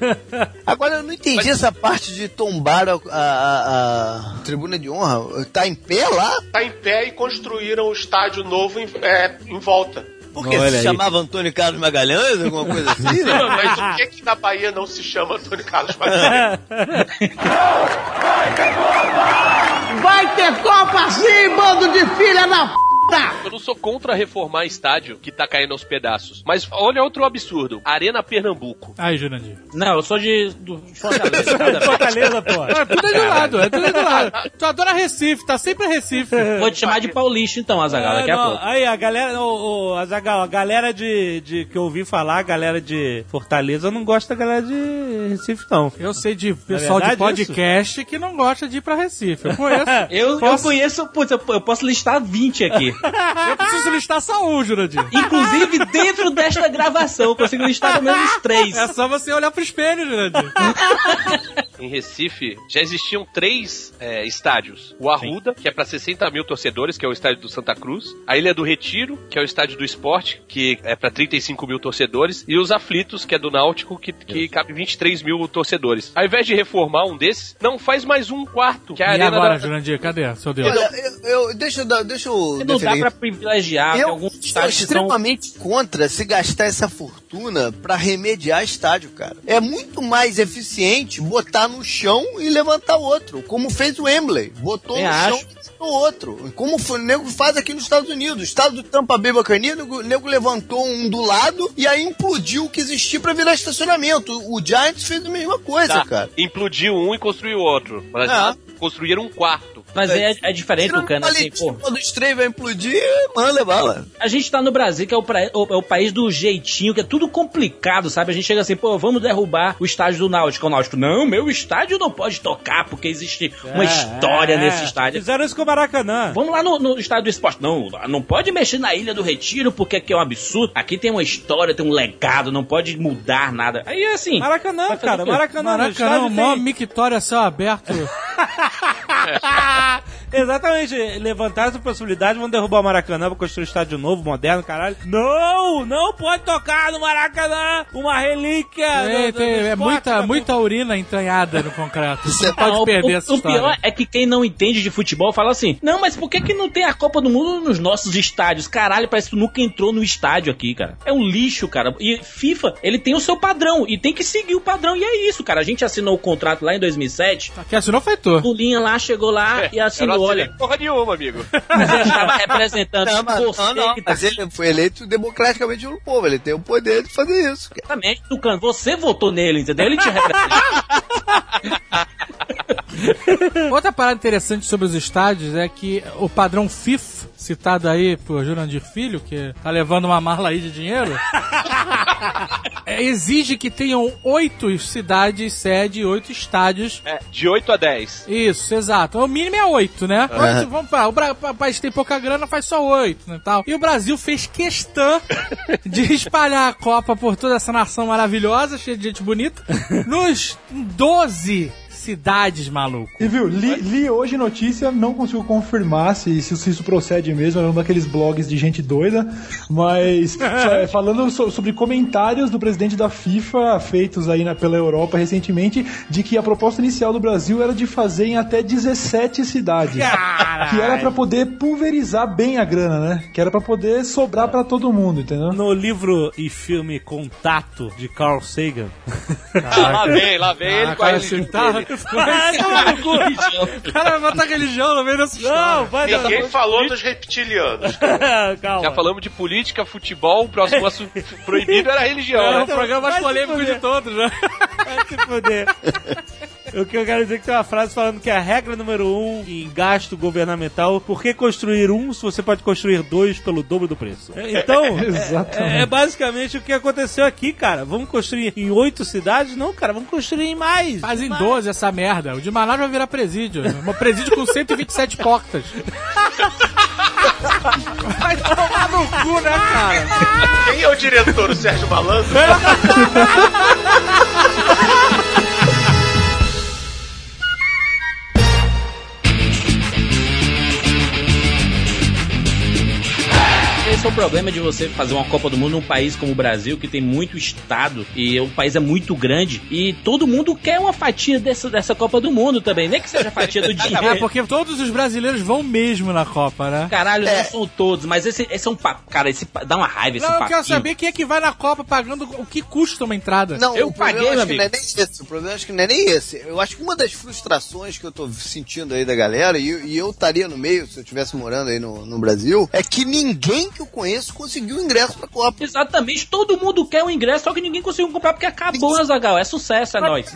*laughs* Agora eu não entendi essa parte de tombar a, a- a- tribuna de honra. Tá em pé lá? Tá em pé e construíram o estádio novo em, é, em volta. Por que Olha se aí. chamava Antônio Carlos Magalhães, alguma coisa assim? né? *laughs* Mas o que que na Bahia não se chama Antônio Carlos Magalhães? Vai ter Copa sim, bando de filha da p. Eu não sou contra reformar estádio que tá caindo aos pedaços. Mas olha outro absurdo. Arena Pernambuco. Aí, Jurandir. Não, eu sou de do Fortaleza. *laughs* Fortaleza, pô. *laughs* É tudo aí do lado, é tudo aí do lado. Tu adora Recife, tá sempre Recife. *laughs* Vou te chamar de Paulista então, Azaghal, daqui a É, pouco. Aí, a galera, o, o Azaghal, a galera de, de que eu ouvi falar, a galera de Fortaleza, não gosta da galera de Recife, não. Eu sei de pessoal de verdade podcast que não gosta de ir pra Recife. Eu conheço. Eu, eu Posso- conheço, putz, eu, eu posso listar 20 aqui. *laughs* Eu preciso listar só um, Jurandir. Inclusive, dentro desta gravação, eu consigo listar pelo menos três. É só você olhar pro espelho, Jurandir. *laughs* Em Recife, já existiam três é, estádios. O Arruda, que é pra 60 mil torcedores, que é o estádio do Santa Cruz. A Ilha do Retiro, que é o estádio do esporte, que é pra 35 mil torcedores. E os Aflitos, que é do Náutico, que, que cabe 23 mil torcedores. Ao invés de reformar um desses, não faz mais um quarto. Que é a E arena agora, da... Jurandir, cadê? Seu Deus. Olha, eu, eu- deixa eu dar- deixa eu Não dá pra privilegiar Eu alguns sou estádios que são... extremamente contra se gastar essa fortuna pra remediar estádio, cara. É muito mais eficiente botar no chão e levantar outro, como fez o Wembley. Botou Eu no acho. chão levantou outro. Como foi- o nego faz aqui nos Estados Unidos. O estado do Tampa Bay Bacaninha, o nego, o levantou um do lado e aí implodiu o que existia pra virar estacionamento. O Giants fez a mesma coisa, Tá, cara. implodiu um e construiu outro. Mas Ah. construíram um quarto. Mas é, é diferente, Tira um Lucano, assim, pô. palitinho do trem vai implodir, manda bala. A gente tá no Brasil, que é o, pra- o- é o país do jeitinho, que é tudo complicado, sabe? A gente chega assim, pô, vamos derrubar o estádio do Náutico. O Náutico, não, meu estádio não pode tocar, porque existe uma É, história é, nesse é. estádio. Fizeram isso com Maracanã. Vamos lá no, no estádio do esporte. Não, não pode mexer na Ilha do Retiro, porque aqui é um absurdo. Aqui tem uma história, tem um legado, não pode mudar nada. Aí é assim. Maracanã, cara? Maracanã. no Maracanã, mó tem- mictória a céu aberto. *laughs* *laughs* Exatamente. Levantaram essa possibilidade, vão derrubar o Maracanã, vão construir um estádio novo, moderno, caralho. Não, não pode tocar no Maracanã uma relíquia. Tem- do- do- tem- do é esporte, muita, tá muita urina entranhada no concreto. Você Não, pode perder o, essa o história. pior é que quem não entende de futebol fala assim: não, mas por que, que não tem a Copa do Mundo nos nossos estádios? Caralho, parece que tu nunca entrou no estádio aqui, cara. É um lixo, cara. E FIFA, ele tem o seu padrão e tem que seguir o padrão. E é isso, cara. A gente assinou o contrato lá em 2007. Quem assinou foi tu. O Linha lá chegou lá É, e assinou: eu não olha, porra nenhuma, amigo. *laughs* mas ele estava representando Não, mas, você não, não, que tá mas ele foi eleito democraticamente pelo povo, ele tem o poder de fazer isso. Exatamente, Tucano. Você votou nele, entendeu? Ele te representa. *laughs* Outra parada interessante sobre os estádios é que o padrão FIFA, citado aí por Jurandir Filho, que tá levando uma mala aí de dinheiro, *laughs* é, exige que tenham oito cidades sede e oito estádios. É, de 8 a 10. Isso, exato. O mínimo é oito, né? Oito, vamos pra, o, Bra- o país tem pouca grana, faz só oito, né, tal. E o Brasil fez questão *laughs* de espalhar a Copa por toda essa nação maravilhosa, cheia de gente bonita, nos 12 cidades, maluco. E viu, li, li hoje notícia, não consigo confirmar se, se, se isso procede mesmo, é um daqueles blogs de gente doida, mas *laughs* é, falando so- sobre comentários do presidente da FIFA feitos aí na- pela Europa recentemente, de que a proposta inicial do Brasil era de fazer em até 17 cidades. Que era pra poder pulverizar bem a grana, né? Que era pra poder sobrar pra todo mundo, entendeu? No livro e filme Contato de Carl Sagan. *laughs* lá vem, lá vem ele Ah, com a cara, religião você tá- dele. O cara vai botar religião no meio dessa história. Não, vai Ninguém falou dos reptilianos. *laughs* Calma. Já falamos de política, futebol, o próximo assunto proibido era religião, É né? o programa mais Vai polêmico de todos, né? Vai se fuder. *laughs* O que eu quero dizer é que tem uma frase falando que a regra número um em gasto governamental, por que construir um se você pode construir dois pelo dobro do preço? Então, é, é basicamente o que aconteceu aqui, cara. Vamos construir em oito cidades? Não, cara, vamos construir em mais. Faz em. 12 essa merda. O de Manaus vai virar presídio. Um presídio com 127 portas. *laughs* Vai tomar no cu, né, cara? Quem é o diretor? O Sérgio Malandro? *laughs* Esse é o problema de você fazer uma Copa do Mundo num país como o Brasil, que tem muito estado e o país é muito grande e todo mundo quer uma fatia dessa, dessa Copa do Mundo também, nem que seja a fatia do *laughs* É dinheiro. porque todos os brasileiros vão mesmo na Copa, né? Caralho, não são todos, mas esse, esse é um papo. Cara, esse dá uma raiva esse Não, eu papinho. quero saber quem é que vai na Copa pagando o que custa uma entrada. Não, Eu o problema paguei, acho meu que não é nem esse. O problema acho que não é nem esse. Eu acho que uma das frustrações que eu tô sentindo aí da galera, e, e eu estaria no meio se eu estivesse morando aí no, no Brasil, é que ninguém que eu conheço conseguiu ingresso pra Copa. Exatamente, todo mundo quer o ingresso, só que ninguém conseguiu comprar porque acabou, Azagal. É sucesso, é nóis. *laughs*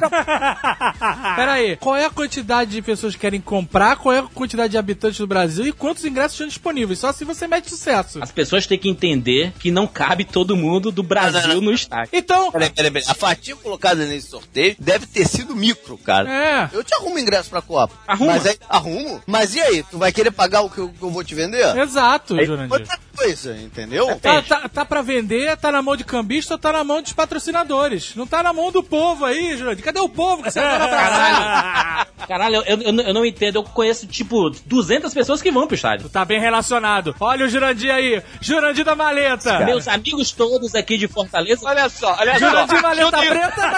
Pera aí, qual é a quantidade de pessoas que querem comprar, qual é a quantidade de habitantes do Brasil e quantos ingressos estão disponíveis? Só assim você mete sucesso. As pessoas têm que entender que não cabe todo mundo do Brasil no estádio. Então, Peraí, peraí, peraí. A fatia colocada nesse sorteio deve ter sido micro, cara. é. Eu te arrumo ingresso pra Copa. Arruma. Mas aí, arrumo? Mas e aí? Tu vai querer pagar o que eu, que eu vou te vender? Exato, Jurandir. Coisa, entendeu? Tá, tá, tá pra vender, tá na mão de cambista ou tá na mão dos patrocinadores? Não tá na mão do povo aí, Jurandir. Cadê o povo que você vai abraçar? Caralho, eu, eu, eu não entendo. Eu conheço, tipo, 200 pessoas que vão pro estádio. Tá bem relacionado. Olha o Jurandir aí. Jurandir da Maleta. Meus amigos todos aqui de Fortaleza. Olha só, olha só. Jurandir Maleta Juntem- Preta.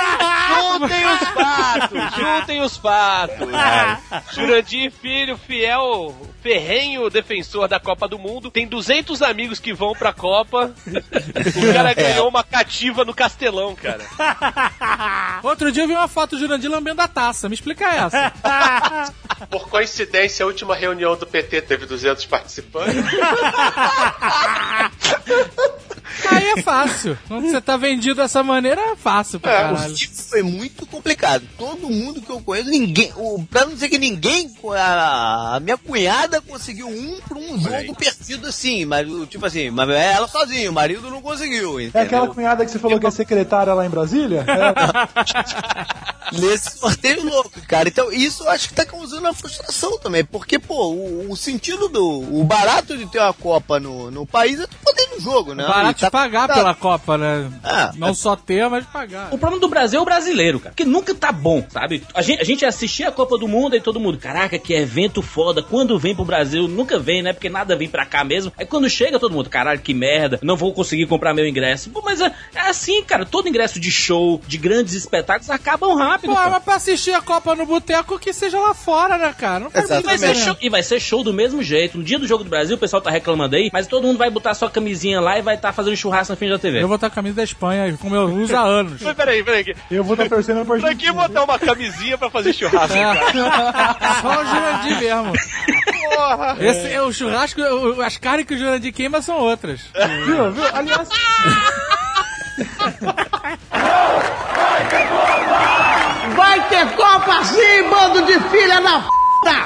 Juntem os fatos, juntem os fatos. Jurandir Filho, fiel, ferrenho defensor da Copa do Mundo, tem 200 amigos que vão pra Copa. O cara ganhou uma cativa no Castelão, cara. *laughs* Outro dia eu vi uma foto do Jurandir lambendo a taça. Me explica essa. *laughs* Por coincidência, a última reunião do PT teve 200 participantes. *laughs* Aí é fácil. Quando você tá vendido dessa maneira, é fácil pra É, caralho. o tipo foi muito complicado. Todo mundo que eu conheço, ninguém. O, pra não dizer que ninguém, a, a minha cunhada conseguiu um pra um jogo perdido assim, mas o- tipo assim, mas é ela sozinha, o marido não conseguiu. É Entendeu? aquela cunhada que você falou que é secretária lá em Brasília? É. *laughs* Nesse sorteio louco, cara. Então, isso eu acho que tá causando uma frustração também. Porque, pô, o, o sentido do. O barato de ter uma Copa no, no país é tu poder ir no jogo, né? Barato E tá- de pagar tá- pela Copa, né? Ah, Não só ter, mas pagar. O problema do Brasil é o brasileiro, cara. Que nunca tá bom, sabe? A gente, a gente assistia a Copa do Mundo e todo mundo, caraca, que evento foda. Quando vem pro Brasil, nunca vem, né? Porque nada vem pra cá mesmo. Aí quando chega todo mundo, caralho, que merda, não vou conseguir comprar meu ingresso. Pô, mas é, é assim, cara. Todo ingresso de show, de grandes espetáculos, acabam rápido. Mas pra assistir a Copa no boteco, que seja lá fora, né, cara? Não faz E vai, ser show, e vai ser show do mesmo jeito. No dia do jogo do Brasil, o pessoal tá reclamando aí, mas todo mundo vai botar sua camisinha lá e vai estar fazendo churrasco na frente da TV. Eu vou estar com a camisa da Espanha, como eu uso há anos. Mas peraí, peraí. Eu vou estar torcendo pra Pra que botar uma camisinha pra fazer churrasco, É. cara? *laughs* Só o Jurandir mesmo. Porra. Esse é o churrasco, as carnes que o Jurandir queima são outras. Viu, viu? Aliás, *laughs* Vai ter Copa sim, bando de filha da p.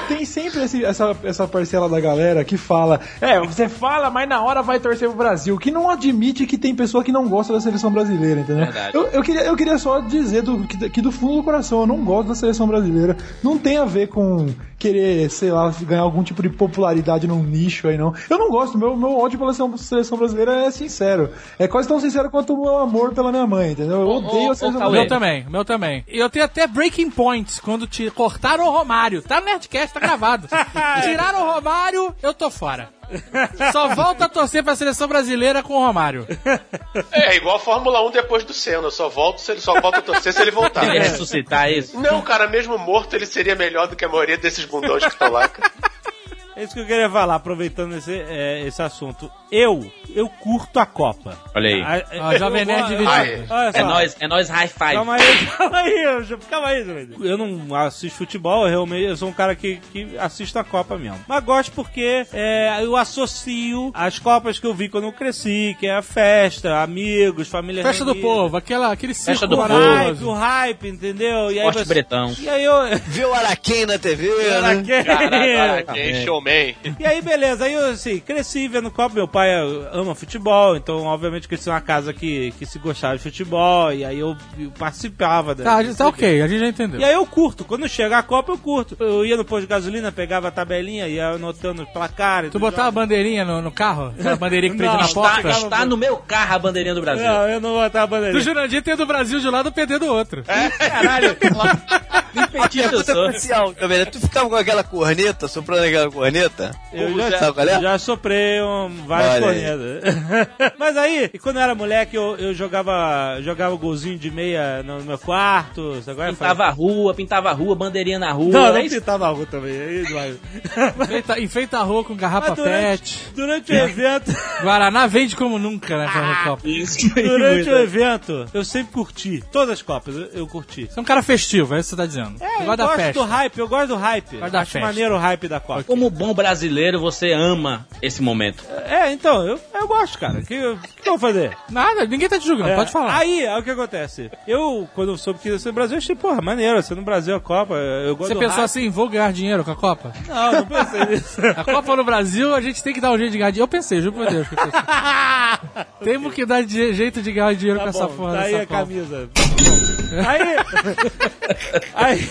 tem sempre esse- essa, essa parcela da galera que fala, é, você fala, mas na hora vai torcer pro Brasil, que não admite que tem pessoa que não gosta da seleção brasileira, entendeu? Verdade. Eu, eu queria, eu queria só dizer do, que, que do fundo do coração, eu não gosto da seleção brasileira. Não tem a ver com querer, sei lá, ganhar algum tipo de popularidade num nicho aí, não. Eu não gosto, meu, meu ódio pela seleção, seleção brasileira é sincero. É quase tão sincero quanto o meu amor pela minha mãe, entendeu? Eu odeio ô, a seleção ô, O meu brasileira. também, o meu também. E eu tenho até breaking points quando te cortaram o Romário. Tá no Nerdcast, tá gravado. *laughs* Tiraram o Romário, eu tô fora. Só volta a torcer pra seleção brasileira com o Romário. É, igual a Fórmula 1 depois do Senna. Só volto se ele só volta a torcer se ele voltar. Ele ressuscitar isso. Não, cara, mesmo morto ele seria melhor do que a maioria desses bundões que estão lá. cara. É isso que eu queria falar, aproveitando esse, é, esse assunto. Eu, eu curto a Copa. Olha aí. A, Ó, Jovem eu Nerd go- dividido. Olha É só. nós, é nós high five. Calma aí, *laughs* calma aí, eu- calma aí, Zuleide. Eu não assisto futebol, eu realmente eu sou um cara que, que assiste a Copa mesmo. Mas gosto porque é, eu associo as Copas que eu vi quando eu cresci, que é a festa, amigos, família Festa do reunida. povo, aquela, aquele Festa circo do hype, o hype, entendeu? E aí você- bretão. E aí eu. Vê o Araquém na TV, né? Araquém. Caralho, quem showman. E aí, beleza, aí eu assim, cresci vendo Copa, meu pai ama futebol, então obviamente cresci numa casa que, que se gostava de futebol, e aí eu, eu participava da. Tá, tá ok, a gente já entendeu. E aí eu curto, quando chega a Copa eu curto. Eu ia no posto de gasolina, pegava a tabelinha, ia anotando os placares. Tu botava a jogos. bandeirinha no, no carro? Aquela bandeirinha que prende Não, na Está, porta? está no meu carro a bandeirinha do Brasil. Não, eu não botava a Do bandeirinha. Jurandir tem do Brasil de um lado o PD do outro. Caralho. Nem *laughs* petista eu sou. também, né? Tu ficava com aquela corneta, soprando aquela corneta? Eu já, Sabe qual é? já soprei um, várias Olha aí. cornetas. *laughs* Mas aí, e quando eu era moleque, eu, eu jogava, jogava golzinho de meia no meu quarto. é? Pintava a rua, pintava a rua, bandeirinha na rua. Não, é não isso? pintava a rua também. Aí, vai. *laughs* Enfeita, enfeita a rua com garrafa Mas durante, pet. durante o evento, *laughs* Guaraná vende como nunca, né, pra Copa. Isso. durante o evento, eu sempre curti. Todas as copas eu, eu curti. Você é um cara festivo, é isso que você tá dizendo. É, eu da gosto festa. do hype, eu gosto do hype. Gosto da Acho festa. maneiro o hype da Copa. Como bom brasileiro, você ama esse momento. É, então, eu, eu gosto, cara. O que, que eu vou fazer? Nada, ninguém tá te julgando, É, pode falar. Aí, é o que acontece. Eu, quando eu soube que ia ser no Brasil, eu achei, porra, maneiro, ser no Brasil a Copa. Eu gosto Você pensou assim, vou ganhar dinheiro com a Copa? Não, não pensei nisso. A Copa no Brasil, a gente tem que dar um jeito de ganhar dinheiro. Eu pensei, juro por Deus. que eu pensei. *laughs* Temos que dar de- jeito de ganhar dinheiro com Tá essa bom, porra tá aí a Copa. camisa. aí, *laughs* aí,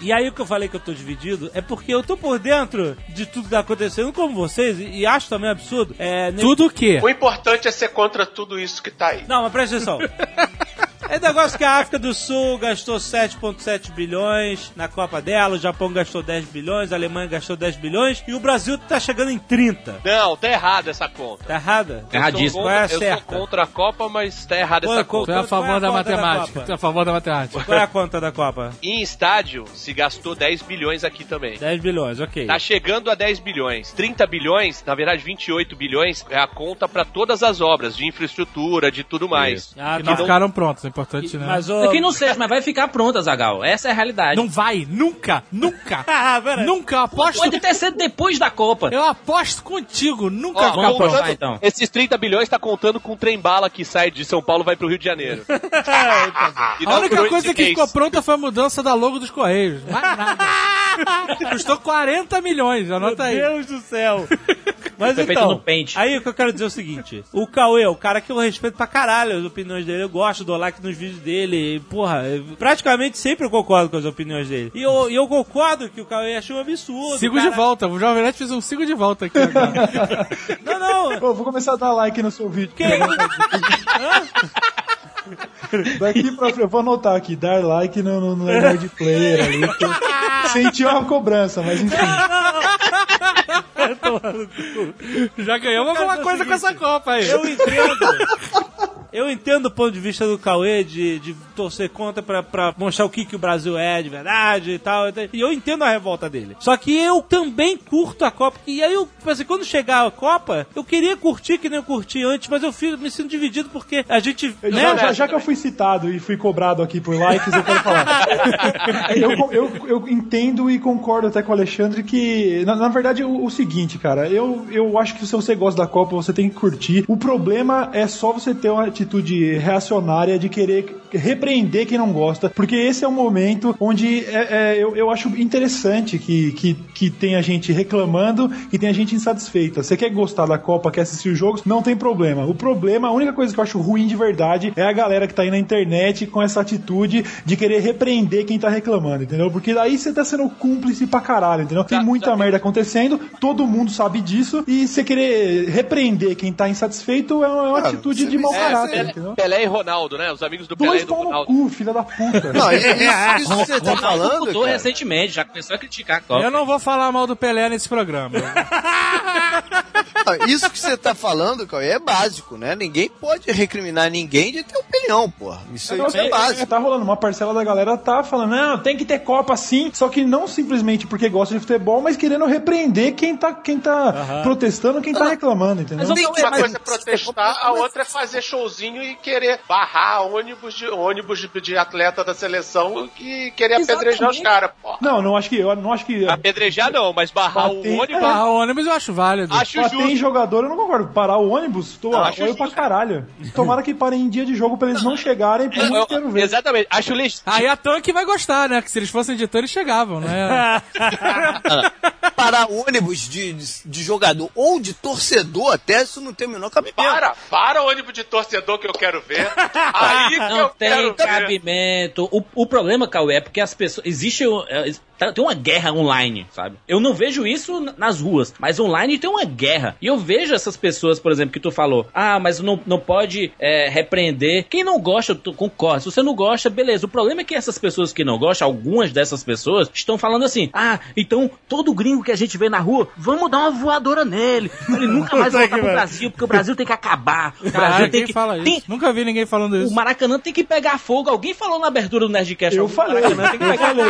e aí o que eu falei que eu tô dividido é porque eu tô por dentro de tudo que tá acontecendo como vocês e, e acho também absurdo. É, Tudo o quê? O importante é ser contra tudo isso que tá aí. Não, mas presta atenção. *laughs* É negócio que a África do Sul gastou 7,7 bilhões na Copa dela, o Japão gastou 10 bilhões, a Alemanha gastou 10 bilhões e o Brasil tá chegando em 30. Não, tá errada essa conta. Tá errada? Tá erradíssimo. Sou Qual é eu sou certa? contra a Copa, mas tá errada essa qual- conta. Tu é a é favor a da conta da matemática. Copa? Tu é a favor da matemática. Qual é a conta da Copa? Em estádio, se gastou 10 bilhões aqui também. 10 bilhões, ok. Tá chegando a 10 bilhões. 30 bilhões, na verdade 28 bilhões, é a conta pra todas as obras, de infraestrutura, de tudo mais. Ah, Que tá. não ficaram prontos, é importante, né? Mas o... Que não seja, mas vai ficar pronta, Zagal. Essa é a realidade. Não vai, nunca, nunca, *laughs* Ah, peraí. nunca. Eu aposto, Pode ter sido depois da Copa. eu aposto contigo, nunca vai ficar vamos pronto. apostar, então. Esses 30 bilhões tá contando com o trem bala que sai de São Paulo e vai pro Rio de Janeiro. *laughs* A única coisa que ficou pronta foi a mudança da logo dos Correios. Mais nada. *laughs* Custou 40 milhões, anota aí. Meu Deus do céu. Mas Foi feito então, no pente. aí o que eu quero dizer é o seguinte: o Cauê é o cara que eu respeito pra caralho as opiniões dele. Eu gosto, dou like nos vídeos dele. e, Porra, praticamente sempre eu concordo com as opiniões dele. E eu, e eu concordo que o Cauê achou um absurdo. Sigo cara. de volta, o Jovem Nerd fez um sigo de volta aqui agora. *laughs* Não, não. Pô, vou começar a dar like no seu vídeo. Que... *laughs* Daqui pra frente, eu vou anotar aqui, dar like no, no, no Nerd Player ali. Senti uma cobrança, mas enfim. *laughs* Já ganhamos alguma coisa com essa Copa aí. Eu entendo. Eu entendo o ponto de vista do Cauê de, de torcer contra pra, pra mostrar o que, que o Brasil é de verdade e tal. E eu entendo a revolta dele. Só que eu também curto a Copa. E aí, eu, assim, quando chegar a Copa, eu queria curtir que nem eu curti antes, mas eu fico, me sinto dividido porque a gente. Já, Né, já- já que eu fui citado e fui cobrado aqui por likes, eu quero falar. *laughs* eu, eu, eu entendo e concordo até com o Alexandre que, na, na verdade, o, o seguinte, cara, eu, eu acho que se você gosta da Copa, você tem que curtir. O problema é só você ter uma atitude reacionária de querer repreender quem não gosta, porque esse é o momento onde é, é, eu, eu acho interessante que, que, que tenha gente reclamando e tenha gente insatisfeita. Você quer gostar da Copa, quer assistir os jogos, não tem problema. O problema, a única coisa que eu acho ruim de verdade é a galera que tá aí na internet com essa atitude de querer repreender quem tá reclamando, entendeu? Porque daí você tá sendo cúmplice pra caralho, entendeu? Tem muita merda acontecendo, todo mundo sabe disso, e você querer repreender quem tá insatisfeito é uma, é uma atitude de mau É, caráter. Pelé, entendeu? Pelé e Ronaldo, né? Os amigos do Pelé Dois e do pau no Ronaldo. cu, filha da puta. *laughs* Não, isso, isso que você tá falando, mudou recentemente, já começou a criticar a Copa. Eu não vou falar mal do Pelé nesse programa. *laughs* não, isso que você tá falando, Cauê, é básico, né? Ninguém pode recriminar ninguém de ter opinião, porra. Isso, isso é É, básico. tá rolando, uma parcela da galera tá falando, não, tem que ter Copa sim, só que não simplesmente porque gosta de futebol, mas querendo repreender quem tá, quem tá protestando, quem tá reclamando, entendeu? Uma Tem que- coisa é mas- protestar, a outra é fazer showzinho e querer barrar ônibus de, ônibus de, de atleta da seleção e querer apedrejar os caras. Não, não acho que, eu não acho que... Apedrejar não, mas barrar o ônibus. Barra ônibus eu acho válido. Acho em justo. jogador, eu não concordo. Parar o ônibus, tô acho apoio pra caralho. Tomara que parem em dia de jogo pra eles não chegarem pro Eu- mundo eu- inteiro ver. exatamente. Acho legítimo. Aí a Tanque vai gostar, né? Que se eles fossem de eles chegavam, né? *laughs* Parar ônibus de, de, de jogador ou de torcedor até, isso não tem o menor cabimento. Para, para o ônibus de torcedor que eu quero ver. *laughs* Aí que Não eu tem quero ver. cabimento. O, o problema, Cauê, é porque as pessoas. Existe. Tá- Tem uma guerra online, sabe? Eu não vejo isso nas ruas, mas online tem uma guerra. E eu vejo essas pessoas, por exemplo, que tu falou, ah, mas não, não pode é, repreender. Quem não gosta, tu concorda. Se você não gosta, beleza. O problema é que essas pessoas que não gostam, algumas dessas pessoas, estão falando assim, ah, então todo gringo que a gente vê na rua, vamos dar uma voadora nele. Ele *laughs* nunca mais voltar que pro. Brasil, porque o Brasil tem que acabar. O Caralho, Brasil tem que. fala isso? tem- Nunca vi ninguém falando o isso. Maracanã tem que pegar fogo. Alguém falou na abertura do Nerdcast. Eu falei, Maracanã tem que eu falei,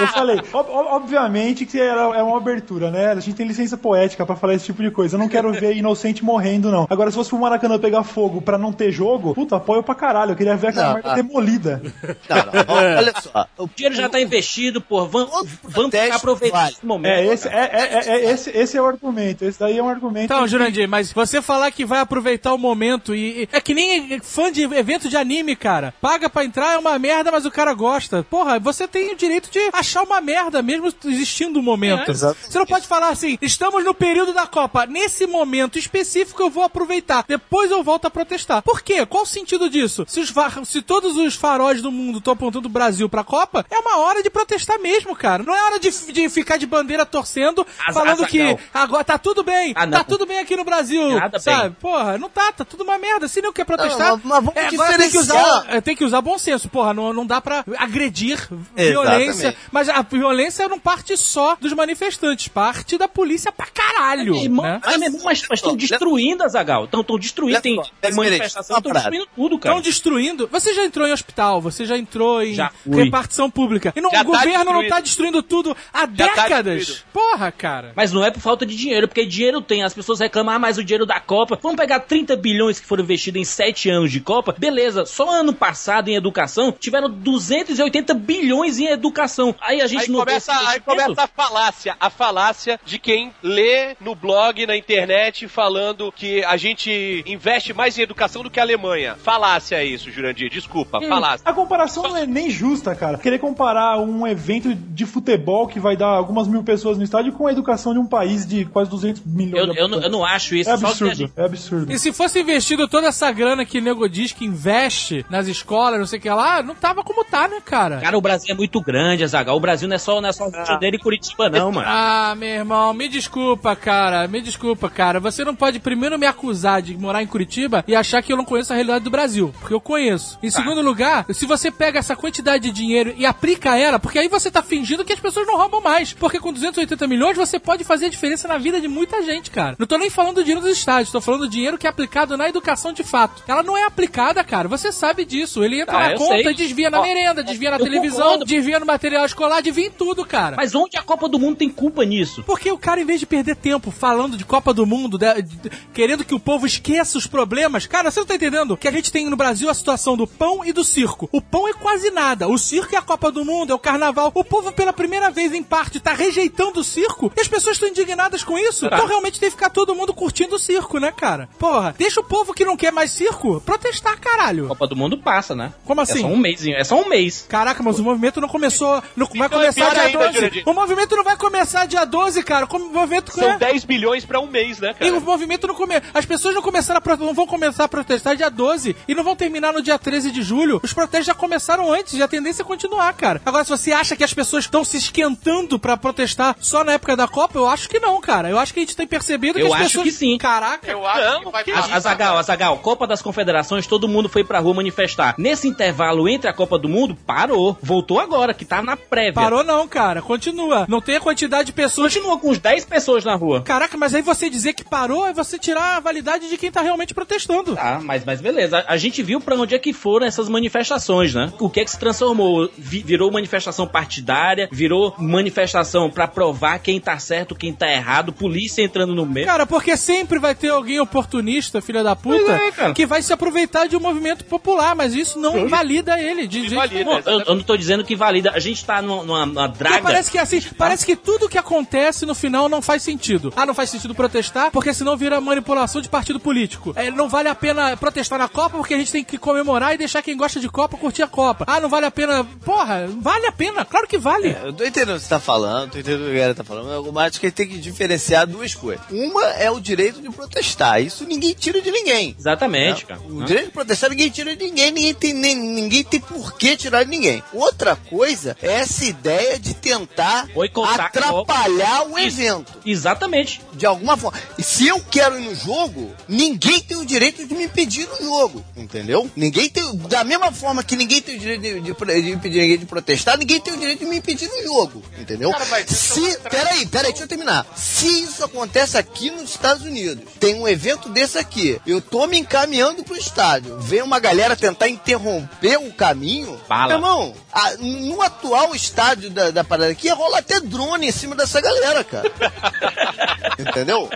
eu falei. Ob- ob- obviamente que era, é uma abertura, né? A gente tem licença poética pra falar esse tipo de coisa. Eu não quero *laughs* ver inocente morrendo, não. Agora, se fosse pro Maracanã pegar fogo pra não ter jogo, puta, apoio pra caralho. Eu queria ver aquela Não, merda ah. demolida. Não, não, olha só. O dinheiro já tá investido, pô. Vamos, vamos aproveitar vale. esse momento. É, esse é, é, é- é- esse, esse é o argumento. Esse daí é um argumento. Então, Jurandir, mas você falar que vai aproveitar o momento e. e- É que nem fã de evento de anime, cara. Paga pra entrar, é uma merda, mas o cara gosta. Porra, você tem o direito de achar uma merda, mesmo existindo o momento. É, você não pode falar assim, estamos no período da Copa. Nesse momento específico eu vou aproveitar. Depois eu volto a protestar. Por quê? Qual o sentido disso? Se, os se todos os faróis do mundo estão apontando o Brasil pra Copa, é uma hora de protestar mesmo, cara. Não é hora de, de ficar de bandeira torcendo, Az- falando que Azaghal. agora tá tudo bem. Ah, não. tá tudo bem aqui no Brasil. Nada sabe? bem. Porra, não tá, tá tudo uma merda. Se não quer protestar, Não, mas- mas vamos é, agora tem que, usar, é, tem que usar bom senso. Porra, não, não dá pra agredir Exatamente. violência. Mas a violência não parte só dos manifestantes, parte da polícia pra caralho. Meu irmão, né? mas, meu irmão, mas estão destruindo a Zagal. Estão destruindo, tem, mas, manifestação, estão destruindo tudo, cara. Estão destruindo. Você já entrou em hospital, você já entrou em Já repartição pública. E não, Já o tá governo não tá destruindo tudo há Já tá décadas. destruído. Porra, cara. Mas não é por falta de dinheiro, porque dinheiro tem. As pessoas reclamam, ah, mas o dinheiro da Copa. Vamos pegar 30 bilhões que foram investidos em 7 anos de Copa. Beleza, só ano passado em educação tiveram 280 bilhões em educação. Aí a gente Aí não começa, esse aí começa a falácia, a falácia de quem lê no blog, na internet, falando que a gente investe mais em educação do que a Alemanha. Falácia é isso, Jurandir, desculpa, falácia. A comparação não é nem justa, cara. Querer comparar um evento de futebol que vai dar algumas mil pessoas no estádio com a educação de um país de quase 200 milhões Eu, de eu, não- eu não acho isso. É absurdo, gente- é absurdo. E se fosse investido toda essa grana que o nego diz que investe nas escolas, não sei o que lá, não tava como tá, né, cara? Cara, o Brasil é muito grande, Azagal. O Brasil não é só, não é só Rio de Janeiro e Curitiba, não, mano. Ah, meu irmão, me desculpa, cara. Me desculpa, cara. Você não pode primeiro me acusar de morar em Curitiba e achar que eu não conheço a realidade do Brasil. Porque eu conheço. Em segundo lugar, se você pega essa quantidade de dinheiro e aplica ela, porque aí você tá fingindo que as pessoas não roubam mais. Porque com 280 milhões você pode fazer a diferença na vida de muita gente, cara. Não tô nem falando do dinheiro dos estádios, tô falando do dinheiro que é aplicado na educação de fato. Ela não é aplicada, cara. Você sabe disso. Ele entra Ah, na conta sei. e desvia na Ó, merenda, desvia na eu televisão, concordo. desvia no material escolar, desvia em tudo, cara. Mas onde a Copa do Mundo tem culpa nisso? Porque o cara, em vez de perder tempo falando de Copa do Mundo, de- de- querendo que o povo esqueça os problemas, cara, você não tá entendendo que a gente tem no Brasil a situação do pão e do circo. O pão é quase nada. O circo é a Copa do Mundo, é o carnaval. O povo, pela primeira vez, em parte, tá rejeitando o circo e as pessoas estão indignadas com isso. Então, realmente, tem que ficar todo mundo curtindo o circo, né, cara? Porra, deixa o povo que não quer mais circo protestar, caralho. Copa do Mundo passa, né? Como É assim? só um mês, é só um mês. Caraca, mas o movimento não começou. Não vai Então, começar dia ainda, 12. Jurandir. O movimento não vai começar dia 12, cara. O movimento São é- 10 bilhões pra um mês, né, E cara? o movimento não começa. As pessoas não começaram a não vão começar a protestar dia 12 e não vão terminar no dia 13 de julho. Os protestos já começaram antes e a tendência é continuar, cara. Agora, se você acha que as pessoas estão se esquentando pra protestar só na época da Copa, eu acho que não, cara. Eu acho que a gente tem percebido que Eu as acho pessoas. que sim. Caraca. Eu acho Não, que vai que. Azagal, Azagal, Copa das Confederações, todo mundo foi pra rua manifestar. Nesse intervalo entre a Copa do Mundo, parou. Voltou agora, que tá na prévia. Parou não, cara. Continua. Não tem a quantidade de pessoas. Continua com uns 10 pessoas na rua. Caraca, mas aí você dizer que parou é você tirar a validade de quem tá realmente protestando. Tá, mas, mas beleza. A, a gente viu pra onde é que foram essas manifestações, né? O que é que se transformou? Vi- virou manifestação partidária, virou manifestação pra provar quem tá certo, quem tá errado, polícia entrando no meio. Cara, porque sempre vai ter alguém oportunista, filha da puta, é, que vai se aproveitar de um movimento popular, mas isso não invalida ele. De nenhum. Pô, eu, eu não tô dizendo que valida. A gente tá numa, numa, numa Porque draga. parece que assim, parece que tudo que acontece no final não faz sentido. Ah, não faz sentido protestar, porque senão vira manipulação de partido político. É, não vale a pena protestar na Copa, porque a gente tem que comemorar e deixar quem gosta de Copa curtir a Copa. Ah, não vale a pena. Porra, vale a pena, claro que vale. Eu tô entendendo o que você tá falando, tô entendendo o que a galera tá falando, mas eu acho que a gente tem que diferenciar duas coisas. Uma é o direito de protestar, isso ninguém tira de ninguém. Exatamente, cara. O direito de protestar ninguém tira de ninguém, ninguém tem, nem, ninguém tem por que tirar de ninguém. Outra coisa é essa ideia de tentar Boicotar atrapalhar o evento. Exatamente. De alguma forma. E se eu quero ir no jogo, ninguém tem o direito de me impedir no jogo. Entendeu? Ninguém tem. Da mesma forma que ninguém tem o direito de, de, de impedir ninguém de protestar, ninguém tem o direito de me impedir no jogo. Entendeu? Cara, mas se. Peraí, peraí, deixa eu terminar. Se isso acontece aqui nos Estados Unidos, tem um evento desse aqui, eu tô me encaminhando pro estádio, vem uma galera tentar interromper o caminho. Meu irmão, a- no atual estádio da, da parada aqui, rola até drone em cima dessa galera, cara. *laughs* Entendeu?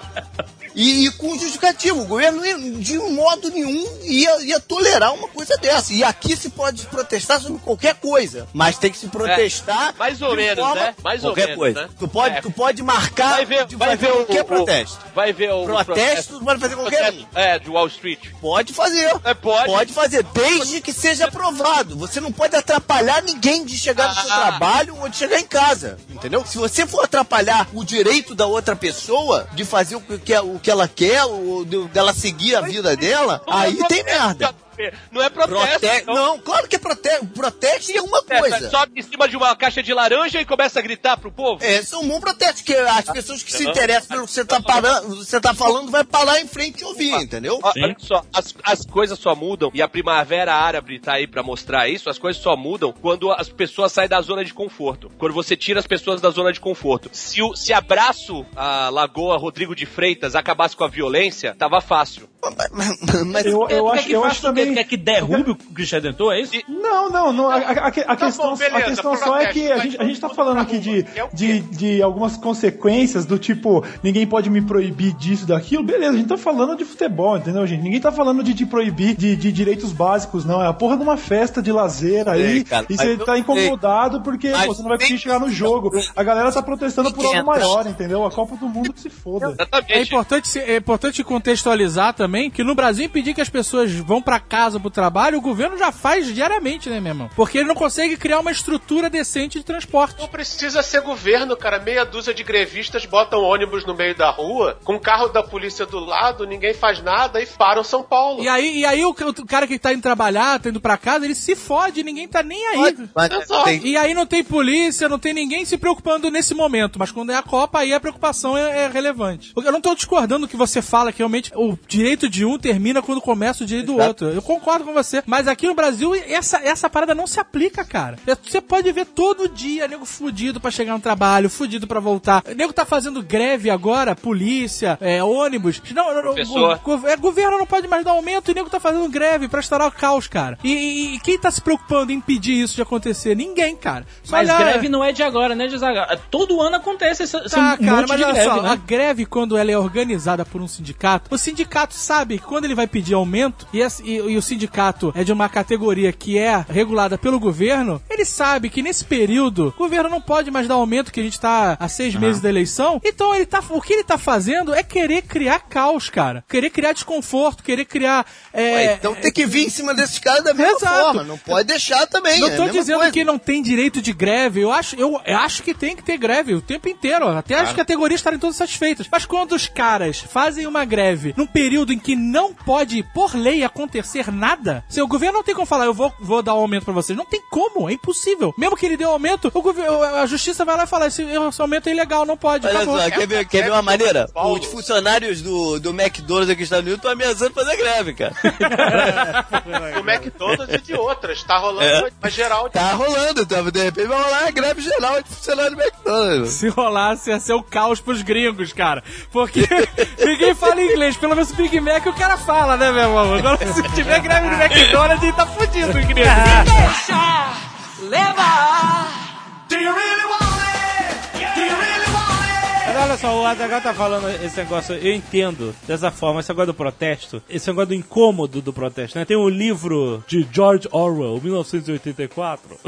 E, e com justificativo, o governo ia- de modo nenhum ia, ia tolerar uma coisa dessa. E aqui se pode protestar sobre qualquer coisa, mas tem que se protestar. É, mais ou de menos, forma- né? Mais ou qualquer menos, coisa. né? Tu pode, É. tu pode marcar, Vai ver, de- vai ver o, qualquer o- protesto. Vai ver o Protesto, tu pode fazer qualquer um. É, de Wall Street. Pode fazer. É, pode. Pode fazer, desde que seja aprovado. Você não pode atrapalhar ninguém de chegar no seu Ah. trabalho ou de chegar em casa. Entendeu? Se você for atrapalhar o direito da outra pessoa de fazer o que, o que ela quer, ou de- dela seguir a vida dela, é aí tem merda. Não é protesto. Prote... Não, claro que é protesto. Protesto é uma É, coisa. Sobe em cima de uma caixa de laranja e começa a gritar pro povo. Esse é um bom protesto, que as pessoas que se interessam pelo que você tá, parando, você tá falando vai parar em frente e ouvir, entendeu? Olha só, as, as coisas só mudam, e a Primavera Árabe tá aí pra mostrar isso, as coisas só mudam quando as pessoas saem da zona de conforto. Quando você tira as pessoas da zona de conforto. Se, o, se abraço a Lagoa Rodrigo de Freitas acabasse com a violência, tava fácil. Mas Eu, eu Tu quer acho, que eu acho o também. quer que derrube o Cristian Redentor, é isso? Não, não, não. A, a- a- a questão, bom, beleza, a questão só é que a gente, a gente tá falando aqui de, É o quê? de, de algumas consequências do tipo, ninguém pode me proibir disso, daquilo. Beleza, a gente tá falando de futebol, entendeu, gente? Ninguém tá falando de te proibir de, de direitos básicos, não. É a porra de uma festa de lazer aí Ei, cara, e você tá incomodado porque pô, você não vai conseguir chegar no jogo. A galera tá protestando por algo maior, entendeu? A Copa do Mundo que se foda. É importante, é importante contextualizar também que no Brasil impedir que as pessoas vão pra casa pro trabalho, o governo já faz diariamente, né, meu irmão? Porque ele não consegue criar uma estrutura decente de transporte. Não precisa ser governo, cara. Meia dúzia de grevistas botam ônibus no meio da rua, com carro da polícia do lado, ninguém faz nada e param São Paulo. E aí, e aí o, o cara que tá indo trabalhar, tá indo pra casa, ele se fode, ninguém tá nem aí. Mas tem- E aí não tem polícia, não tem ninguém se preocupando nesse momento. Mas quando é a Copa, aí a preocupação é, é relevante. Eu não tô discordando que você fala que realmente o direito de um termina quando começa o direito do Exato. outro. Eu concordo com você. Mas aqui no Brasil, essa, essa parada não se aplica, cara. Você pode ver todo dia nego fudido pra chegar no trabalho, fudido pra voltar. O nego tá fazendo greve agora, polícia, é, ônibus. Não, Professor. go- é, governo não pode mais dar aumento e nego tá fazendo greve pra estourar o caos, cara. E, e- e quem tá se preocupando em impedir isso de acontecer? Ninguém, cara. Só Mas olhar- greve não é de agora, né, Desaga? Todo ano acontece esse, esse Tá, um cara, monte mas de olha greve, só, né? a greve, quando ela é organizada por um sindicato, o sindicato sabe que quando ele vai pedir aumento e, esse- e- e o sindicato é de uma categoria que é regulada pelo governo, ele sabe que nesse período o governo não pode mais dar aumento, que a gente tá há seis meses da eleição. Então ele tá, o que ele tá fazendo é querer criar caos, cara. Querer criar desconforto, querer criar. é, Ué, então tem que vir em cima desses caras da mesma Exato. forma. Não pode deixar também. Não é tô dizendo coisa. que não tem direito de greve. Eu acho, eu acho que tem que ter greve o tempo inteiro. Até as categorias estarem todas satisfeitas. Mas quando os caras fazem uma greve num período em que não pode, por lei, acontecer nada, se o governo não tem como falar, eu vou, vou dar um aumento pra vocês. Não tem como, é impossível. Mesmo que ele dê um aumento, o governo, a justiça vai lá e fala: esse, esse aumento é ilegal, não pode. Olha acabou. só, quer ver, quer ver uma maneira? Os funcionários do, do McDonald's aqui nos Estados Unidos estão ameaçando fazer greve, cara. *laughs* Do McDonald's e de outras. Tá rolando É. uma geral de Tá rolando, tá? de repente vai rolar uma greve geral de funcionários do McDonald's. Se rolasse, ia ser o caos pros gringos, cara. Porque *laughs* ninguém fala inglês. Pelo menos o Big Mac o cara fala, né, meu irmão? Agora, se tiver greve no McDonald's, ele tá fudido, gringo. Mas olha só, o Adagal tá falando esse negócio, eu entendo dessa forma, esse negócio do protesto, esse negócio do incômodo do protesto, né? Tem um livro de George Orwell, 1984,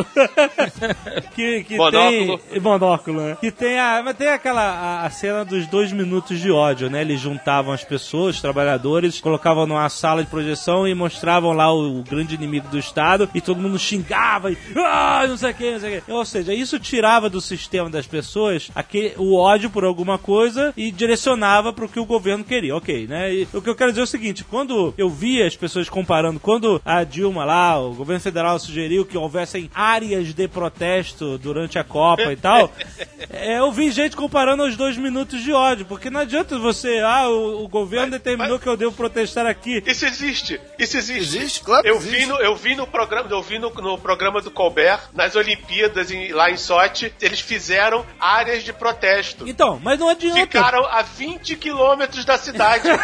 *laughs* que, que Monóculo. tem... Monóculo, *laughs* né? Que tem a... Mas tem aquela a, a cena dos dois minutos de ódio, né? Eles juntavam as pessoas, os trabalhadores, colocavam numa sala de projeção e mostravam lá o, o grande inimigo do Estado e todo mundo xingava e... Ah, não sei o que, não sei o que. Ou seja, isso tirava do sistema das pessoas aquele, o ódio por alguma coisa e direcionava para o que o governo queria, ok, né? E o que eu quero dizer é o seguinte, quando eu via as pessoas comparando, quando a Dilma lá, o governo federal sugeriu que houvessem áreas de protesto durante a Copa e tal, *laughs* é, eu vi gente comparando os dois minutos de ódio, porque não adianta você, ah, o, o governo determinou que eu devo protestar aqui. Isso existe, isso existe. Existe, claro que eu existe. vi no, eu vi no programa, eu vi no, no programa do Colbert, nas Olimpíadas em- lá em Sochi, eles fizeram áreas de protesto. Então, mas não adianta. Ficaram a 20 quilômetros da cidade. *laughs*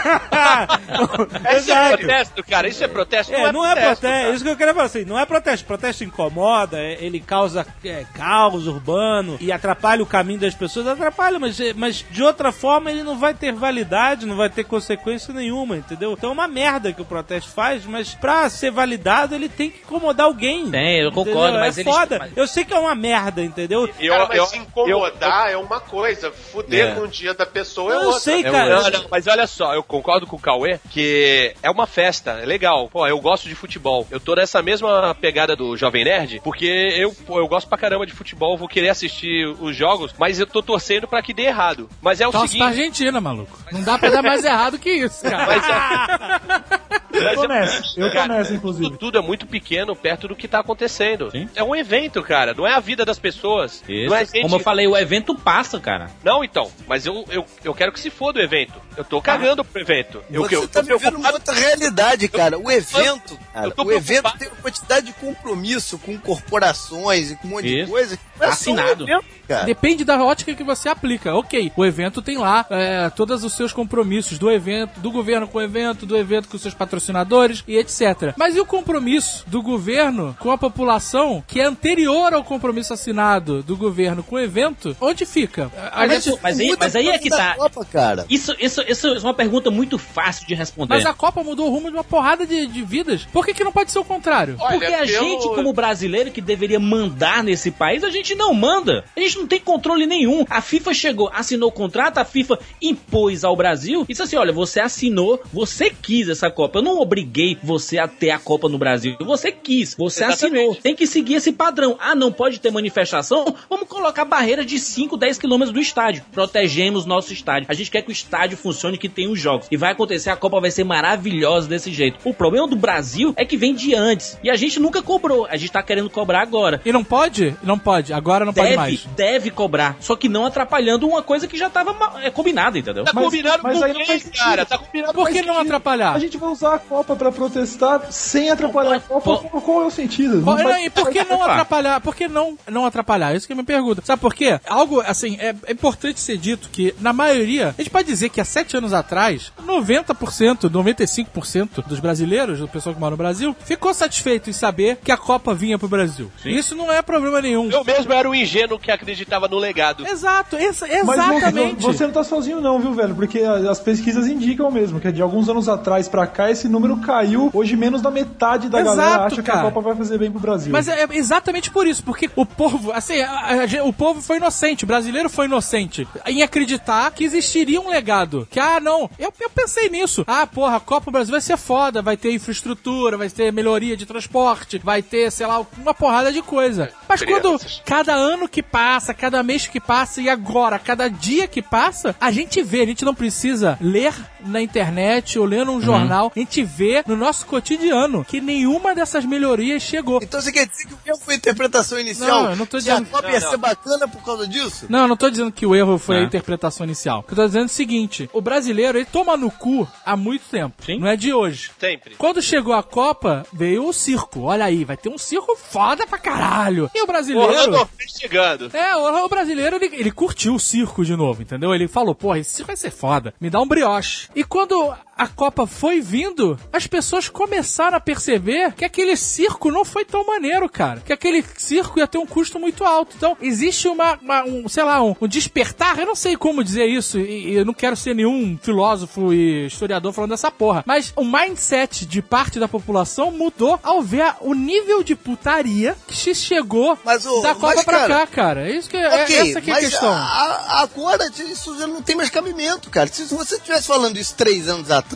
É é protesto, cara. Isso é protesto. É, não é protesto. cara. Isso que eu queria falar assim, não é protesto. Protesto incomoda, é- ele causa é, caos urbano e atrapalha o caminho das pessoas, atrapalha, mas, é, mas de outra forma ele não vai ter validade, não vai ter consequência nenhuma, entendeu? Então é uma merda que o protesto faz, mas pra ser validado ele tem que incomodar alguém. Tem, eu concordo, entendeu? mas é foda. Eu sei que é uma merda, entendeu? Eu- Cara, mas eu- se incomodar é uma coisa, fuder É. com o dia da pessoa é Eu outra. sei, É, cara. não, não, mas olha só, eu concordo com o Cauê que é uma festa, é legal. Pô, eu gosto de futebol. Eu tô nessa mesma pegada do Jovem Nerd, porque eu, pô, eu gosto pra caramba de futebol, vou querer assistir os jogos, mas eu tô torcendo pra que dê errado. Mas é o Torce pra seguinte. Argentina, maluco. Não dá pra dar mais errado que isso, cara. Mas é, Eu tô mas é- nessa, eu tô cara, nessa, inclusive. Isso tudo é muito pequeno perto do que tá acontecendo. Sim. É um evento, cara. Não é a vida das pessoas. Isso. Não é gente... Como eu falei, o evento passa, cara. Não, então. Mas eu, eu, eu quero que se foda o evento. Eu tô cagando pro evento. Eu, Você eu, tá tô vivendo uma outra realidade, cara. O evento, cara, eu tô o evento preocupado. tem uma quantidade de compromisso com corporações e com um monte de Isso. coisa. que não é Assinado. evento, cara. Depende da ótica que você aplica. Ok, o evento tem lá é, todos os seus compromissos do evento, do governo com o evento, do evento com seus patrocinadores e etc. Mas e o compromisso do governo com a população que é anterior ao compromisso assinado do governo com o evento? Onde fica? A Mas, gente- mas aí, Muda mas aí é por que tá. Copa, cara. Isso, isso, isso é uma pergunta muito fácil de responder. Mas a Copa mudou o rumo de uma porrada de, de vidas. Por que, que não pode ser o contrário? Olha, Porque a pelo- gente, como brasileiro que deveria mandar nesse país, a gente não manda. A gente não tem controle nenhum. A FIFA chegou, assinou o contrato, a FIFA impôs ao Brasil disse assim: olha, você assinou, você quis essa Copa. Eu não obriguei você a ter a Copa no Brasil. Você quis, você Exatamente. assinou. Tem que seguir esse padrão. Ah, não pode ter manifestação? Vamos colocar barreira de 5, 10 quilômetros do estádio. Protegemos nosso estádio. A gente quer que o estádio funcione, que tenha os jogos. E vai acontecer, a Copa vai ser maravilhosa desse jeito. O problema do Brasil é que vem de antes. E a gente nunca cobrou. A gente tá querendo cobrar agora. E não pode? Não pode. Agora não pode Deve, mais. deve cobrar. Só que não atrapalhando uma coisa que já tava é, combinada, entendeu? Tá Mas- combinado mas com aí não quem, cara? Tá combinado Por que não A atrapalhar? gente vai usar Copa pra protestar sem atrapalhar a Copa, qual, qual é o sentido? Não e por que não atrapalhar? Por que não, não atrapalhar? Isso que eu me pergunto. Sabe por quê? Algo, assim, é, é importante ser dito que, na maioria, a gente pode dizer que há sete anos atrás, 90%, 95% dos brasileiros, do pessoal que mora no Brasil, ficou satisfeito em saber que a Copa vinha pro Brasil. Isso não é problema nenhum. Eu mesmo era o ingênuo que acreditava no legado. Exato, exa- Mas não- exatamente. não- você não tá sozinho não, viu, velho? Porque a- as pesquisas indicam mesmo que de alguns anos atrás pra cá esse número caiu. Hoje menos da metade da Exato, galera acha que cara. a Copa vai fazer bem pro Brasil. Mas é é exatamente por isso, porque o povo, assim, a- a- o povo foi inocente, o brasileiro foi inocente em acreditar que existiria um legado. Que, ah, não, eu, eu pensei nisso. Ah, porra, a Copa do Brasil vai ser foda, vai ter infraestrutura, vai ter melhoria de transporte, vai ter, sei lá, uma porrada de coisa. Mas quando cada ano que passa, cada mês que passa e agora, cada dia que passa, a gente vê, a gente não precisa ler na internet ou ler num jornal, a gente vê no nosso cotidiano que nenhuma dessas melhorias chegou. Então você quer dizer que o erro foi a interpretação inicial? Não, eu não tô Se a dizendo- Copa ia ser bacana por causa disso? Não, eu não tô dizendo que o erro foi a É. interpretação inicial. O que eu tô dizendo é o seguinte: o brasileiro, ele toma no cu há muito tempo. Não é de hoje. Sempre. Quando chegou a Copa, veio o circo. Olha aí, vai ter um circo foda pra caralho. E o brasileiro. Orlando Fest chegando. É, o, o brasileiro, ele, ele curtiu o circo de novo, entendeu? Ele falou, porra, esse circo vai ser foda. Me dá um brioche. E quando a Copa foi vindo, as pessoas começaram a perceber que aquele circo não foi tão maneiro, cara. Que aquele circo ia ter um custo muito alto. Então, existe uma, uma- um, sei lá, um, um despertar, eu não sei como dizer isso, e, e eu não quero ser nenhum filósofo e historiador falando dessa porra, mas o mindset de parte da população mudou ao ver o nível de putaria que se chegou da Copa mas, pra cara, cá, cara. É isso que é, Ok, essa que é a mas questão. a- a- agora isso já não tem mais cabimento, cara. Se você estivesse falando isso três anos atrás,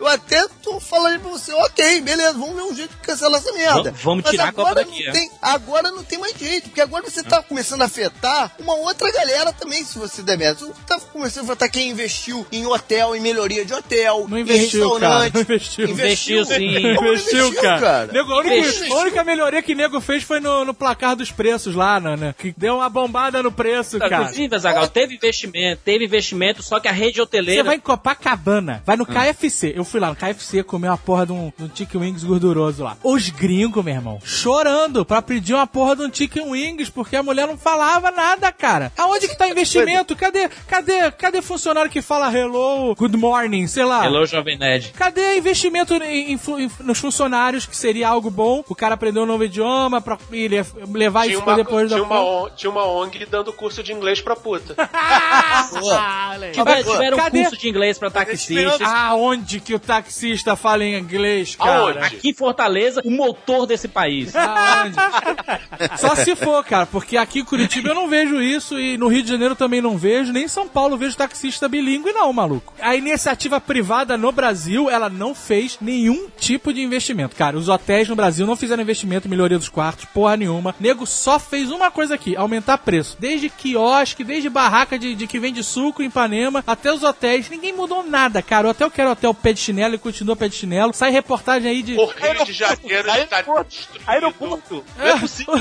eu até tô falando pra você, ok, beleza, vamos ver um jeito de cancelar essa merda. V- vamos Mas tirar a Copa agora daqui, não tem- Agora não tem mais jeito, porque agora você tá começando a afetar uma outra galera também, se você der merda. Você tá começando a afetar quem investiu em hotel, em melhoria de hotel, Não em investiu, cara. restaurante. Não investiu. Investiu, sim. Como não Investiu, cara. Nego, a, única, Investiu. a única melhoria que nego fez foi no, no placar dos preços lá, né, né? Que deu uma bombada no preço, cara. Inclusive, Azaghal, teve investimento, teve investimento, só que a rede hoteleira. Você vai em Copacabana, vai no KFC. Eu fui lá no KFC comer uma porra de um, de um chicken wings gorduroso lá. Os gringos, meu irmão, chorando pra pedir uma porra de um chicken wings, porque a mulher não falava nada, cara. Aonde que tá investimento? Cadê, cadê, cadê funcionário que fala hello, good morning, sei lá? Hello, Jovem Nerd. Cadê investimento em- em em- nos funcionários, que seria algo bom? O cara aprendeu um novo idioma pra e le- levar Tinha isso pra uma, depois da tinha, uma, on- tinha uma ONG dando curso de inglês pra puta. *laughs* Tiver- tiveram um Cadê? curso de inglês pra taxistas. Aonde que o taxista fala em inglês, cara? Aqui em Fortaleza, o motor desse país. Aonde? *laughs* Só se for, cara, porque aqui em Curitiba eu não vejo isso e no Rio de Janeiro também não vejo, nem em São Paulo vejo taxista bilíngue não, maluco. A iniciativa privada no Brasil, ela não fez nenhum tipo de investimento. Cara, os hotéis no Brasil não fizeram investimento em melhoria dos quartos, porra nenhuma. Nego só fez uma coisa aqui, aumentar preço. Desde quiosque, desde barraca de, de que vende suco em Ipanema, até os hotéis. Ninguém mudou nada, cara. O hotel quer hotel pé de chinelo e continua pé de chinelo. Sai reportagem aí de... O Rio de Janeiro está destruído. Aeroporto. É,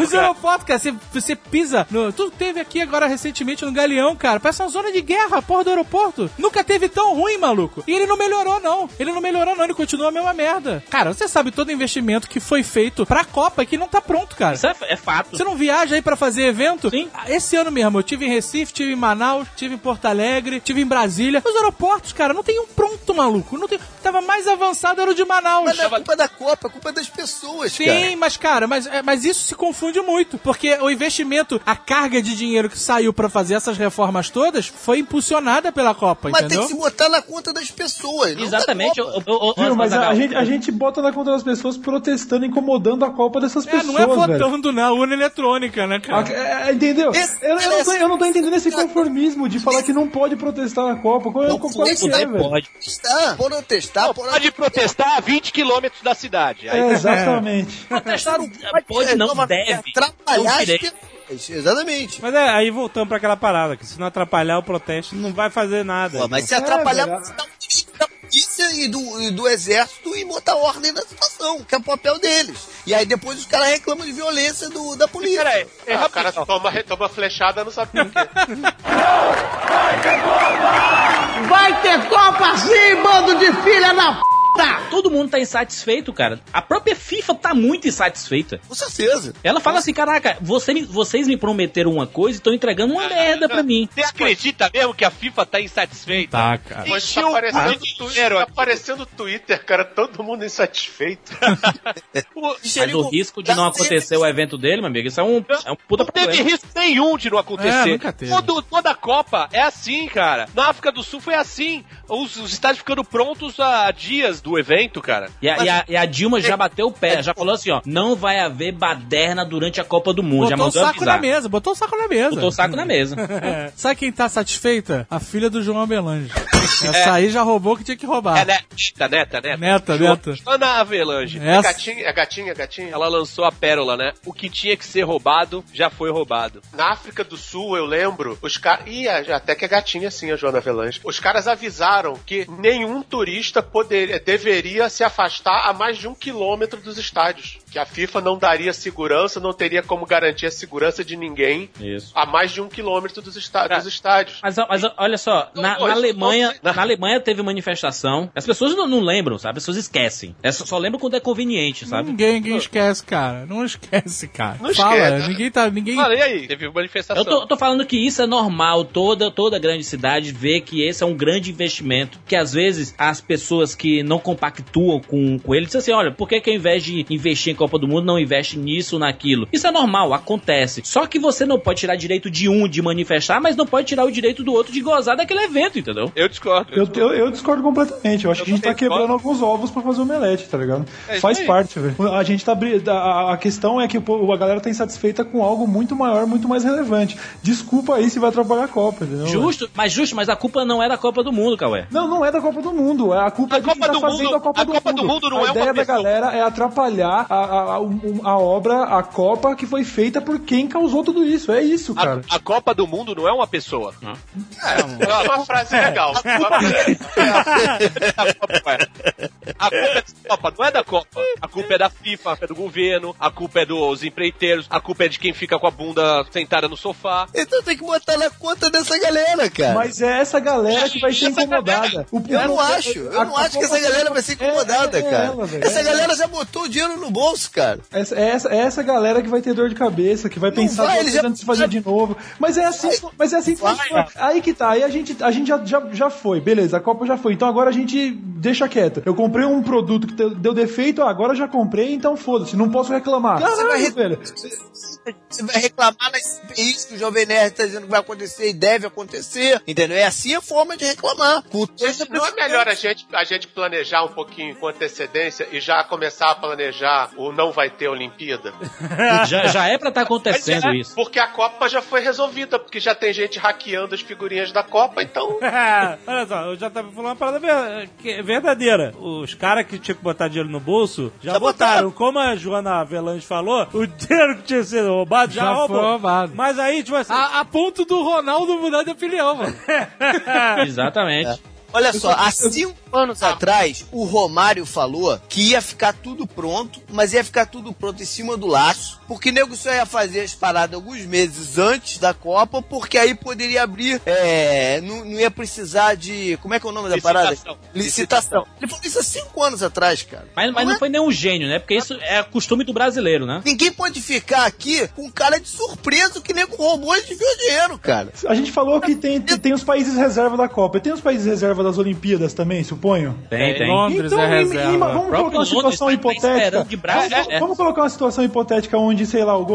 os aeroportos, cara, você, você pisa. No, tu teve aqui agora recentemente no Galeão, cara. Parece uma zona de guerra, a porra do aeroporto. Nunca teve tão ruim, maluco. E ele não melhorou, não. Ele não melhorou, não. Ele continua a mesma merda. Cara, você sabe todo investimento que foi feito pra Copa que não tá pronto, cara. Isso é, é fato. Você não viaja aí pra fazer evento? Sim. Esse ano mesmo, eu tive em Recife, tive em Manaus, tive em Porto Alegre, tive em Brasília. Os aeroportos, cara, não tem um pronto, maluco. Não tem... Tava mais avançado era o de Manaus. Mas não é culpa da Copa, é culpa das pessoas, Sim, cara. mas cara, mas, é, mas isso se confunde muito, porque o investimento, a carga de dinheiro que saiu pra fazer essas reformas todas foi impulsionada pela Copa, Mas entendeu? tem que se botar na conta das pessoas. Exatamente. Copa. Eu- eu- eu- Viu, mas a, gente, a gente bota na conta das pessoas protestando, incomodando a Copa dessas É, pessoas, não é velho. votando, não, urna eletrônica, né, Ah, cara? é, é, entendeu? Esse- eu, eu não tô, eu não tô entendendo esse conformismo de falar que não pode protestar na Copa. Qual, é- Não qual, pode, é velho? pode. Protestar, protestar, pode, Pode protestar a 20 quilômetros da cidade. Aí É, exatamente. *laughs* protestar não Pode, não uma- deve. atrapalhar Não as direito. pessoas. Exatamente. Mas é, aí voltamos pra aquela parada, que se não atrapalhar o protesto, não vai fazer nada. Pô, mas se É, atrapalhar, velho. você dá um polícia e do, e do exército e botar ordem na situação, que é o papel deles. E aí depois os caras reclamam de violência do, da polícia. Peraí, é Ah, o cara toma, toma flechada, não sabe por quê. *laughs* Vai ter Copa sim, bando de filha da p... Todo mundo tá insatisfeito, cara. A própria FIFA tá muito insatisfeita. Com certeza. Ela fala assim, caraca, você me- vocês me prometeram uma coisa e estão entregando uma merda pra mim. Você acredita mesmo que a FIFA tá insatisfeita? Tá, cara. Mas tá aparecendo, Twitter, dinheiro tá aparecendo no Twitter, cara, todo mundo insatisfeito. *laughs* Mas o risco de não acontecer o evento dele, meu amigo, isso é um, é um puta Não teve problema. risco nenhum de não É, acontecer. nunca teve. Todo- toda a Copa é assim, cara. Na África do Sul foi assim. Os, os estádios ficando prontos há dias do evento, cara. E a, e a- e a Dilma já bateu o pé, já falou assim, ó, não vai haver baderna durante a Copa do Mundo. já Botou o saco avisar. na mesa, botou o saco na mesa. Botou o saco na mesa. *laughs* Sabe quem tá satisfeita? A filha do João Abelange. *laughs* Essa aí já roubou o que tinha que roubar. É neta, neta, neta. Neta, Jo- neta. Joana Avelange. É gatinha, é gatinha, é gatinha. Ela lançou a pérola, né? O que tinha que ser roubado, já foi roubado. Na África do Sul, eu lembro, os caras. Ih, até que é gatinha sim, a Joana Velange. Os caras avisaram que nenhum turista poderia, deveria se afastar a mais de um quilômetro dos estádios. Que a FIFA não daria segurança, não teria como garantir a segurança de ninguém Isso. a mais de um quilômetro dos, está- Cara, dos estádios. Mas, mas olha só, na, Não, na isso Alemanha, não- na Alemanha teve manifestação. As pessoas não, não lembram, sabe? As pessoas esquecem. É só, só lembram quando é conveniente, sabe? Ninguém, ninguém esquece, cara. Não esquece, cara. Não Fala, esquece. ninguém tá. Ninguém. Olha, e aí? Teve manifestação. Eu tô, eu tô falando que isso é normal, toda, toda grande cidade vê que esse é um grande investimento, que às vezes as pessoas que não compactuam com, com ele dizem assim, olha, por que que ao invés de investir em Copa do Mundo, não investe nisso, naquilo? Isso é normal, acontece. Só que você não pode tirar direito de um de manifestar, mas não pode tirar o direito do outro de gozar daquele evento, entendeu? Eu discordo. Eu, eu, eu discordo completamente. Eu acho Eu que a gente tá também discordo. quebrando alguns ovos pra fazer omelete, tá ligado? É Faz parte, velho. A gente tá. A, a questão é que pô, a galera tá insatisfeita com algo muito maior, muito mais relevante. Desculpa aí se vai atrapalhar a Copa, entendeu? Justo, mas justo, mas a culpa não é da Copa do Mundo, Cauê. Não, não é da Copa do Mundo. É a culpa A é de quem Copa tá do fazendo Mundo- a Copa, a do, Copa mundo. do Mundo não a é uma ideia da pessoa. galera é atrapalhar a, a, a, obra, a Copa que foi feita por quem causou tudo isso. É isso, cara. A, a Copa do Mundo não é uma pessoa. É uma frase legal. *laughs* A culpa é da Copa, não é da Copa. A culpa é da FIFA, é do governo, a culpa é dos empreiteiros, a culpa é de quem fica com a bunda sentada no sofá. Então tem que botar na conta dessa galera, cara. Mas é essa galera que vai ser incomodada. O- Eu não acho. Eu não a acho que essa galera vai ser incomodada, é, é cara. ela, essa É galera já botou o dinheiro no bolso, cara. Essa, é essa, é essa galera que vai ter dor de cabeça, que vai pensar vai, já- antes de fazer de novo. Mas é assim, mas é assim que Vai, funciona. Aí que tá, aí a gente, a gente já, já, já foi, beleza, a Copa já foi. Então agora a gente deixa quieto. Eu comprei um produto que deu, defeito, agora já comprei, então foda-se, não posso reclamar. Você vai Caralho, re- velho. Você vai reclamar nas CPIs que o Jovem Nerd tá dizendo que vai acontecer e deve acontecer. Entendeu? É assim a forma de reclamar. Não é melhor a gente, a gente planejar um pouquinho com antecedência e já começar a planejar o não vai ter Olimpíada? *laughs* Já, já é pra estar acontecendo Mas é, isso. Porque a Copa já foi resolvida, porque já tem gente hackeando as figurinhas da Copa, então. *laughs* Olha só, eu já tava falando uma parada é verdadeira. Os caras que tinham que botar dinheiro no bolso já, Já botaram. botaram. Como a Joana Avelange falou, o dinheiro que tinha sido roubado já, Já roubou. foi roubado. Mas aí, tipo assim. A, a ponto do Ronaldo mudar de opinião, mano. *laughs* Exatamente. Olha só, há cinco anos atrás, o Romário falou que ia ficar tudo pronto, mas ia ficar tudo pronto em cima do laço, porque nego só ia fazer as paradas alguns meses antes da Copa, porque aí poderia abrir, é, não, não ia precisar de, como é que é o nome da parada? Licitação. Licitação. Ele falou isso há cinco anos atrás, cara. Mas, mas Não não é- foi nenhum gênio, né? Porque isso é costume do brasileiro, né? Ninguém pode ficar aqui com cara de surpreso que nego roubou e desviou dinheiro, cara. A gente falou que tem, tem os países reserva da Copa. Tem os países reserva das Olimpíadas também, suponho? Tem, tem. Londres Então, é reserva. ima- vamos colocar uma Londres situação tá hipotética. esperando de braço vamos, vamos colocar uma situação hipotética onde, sei lá, o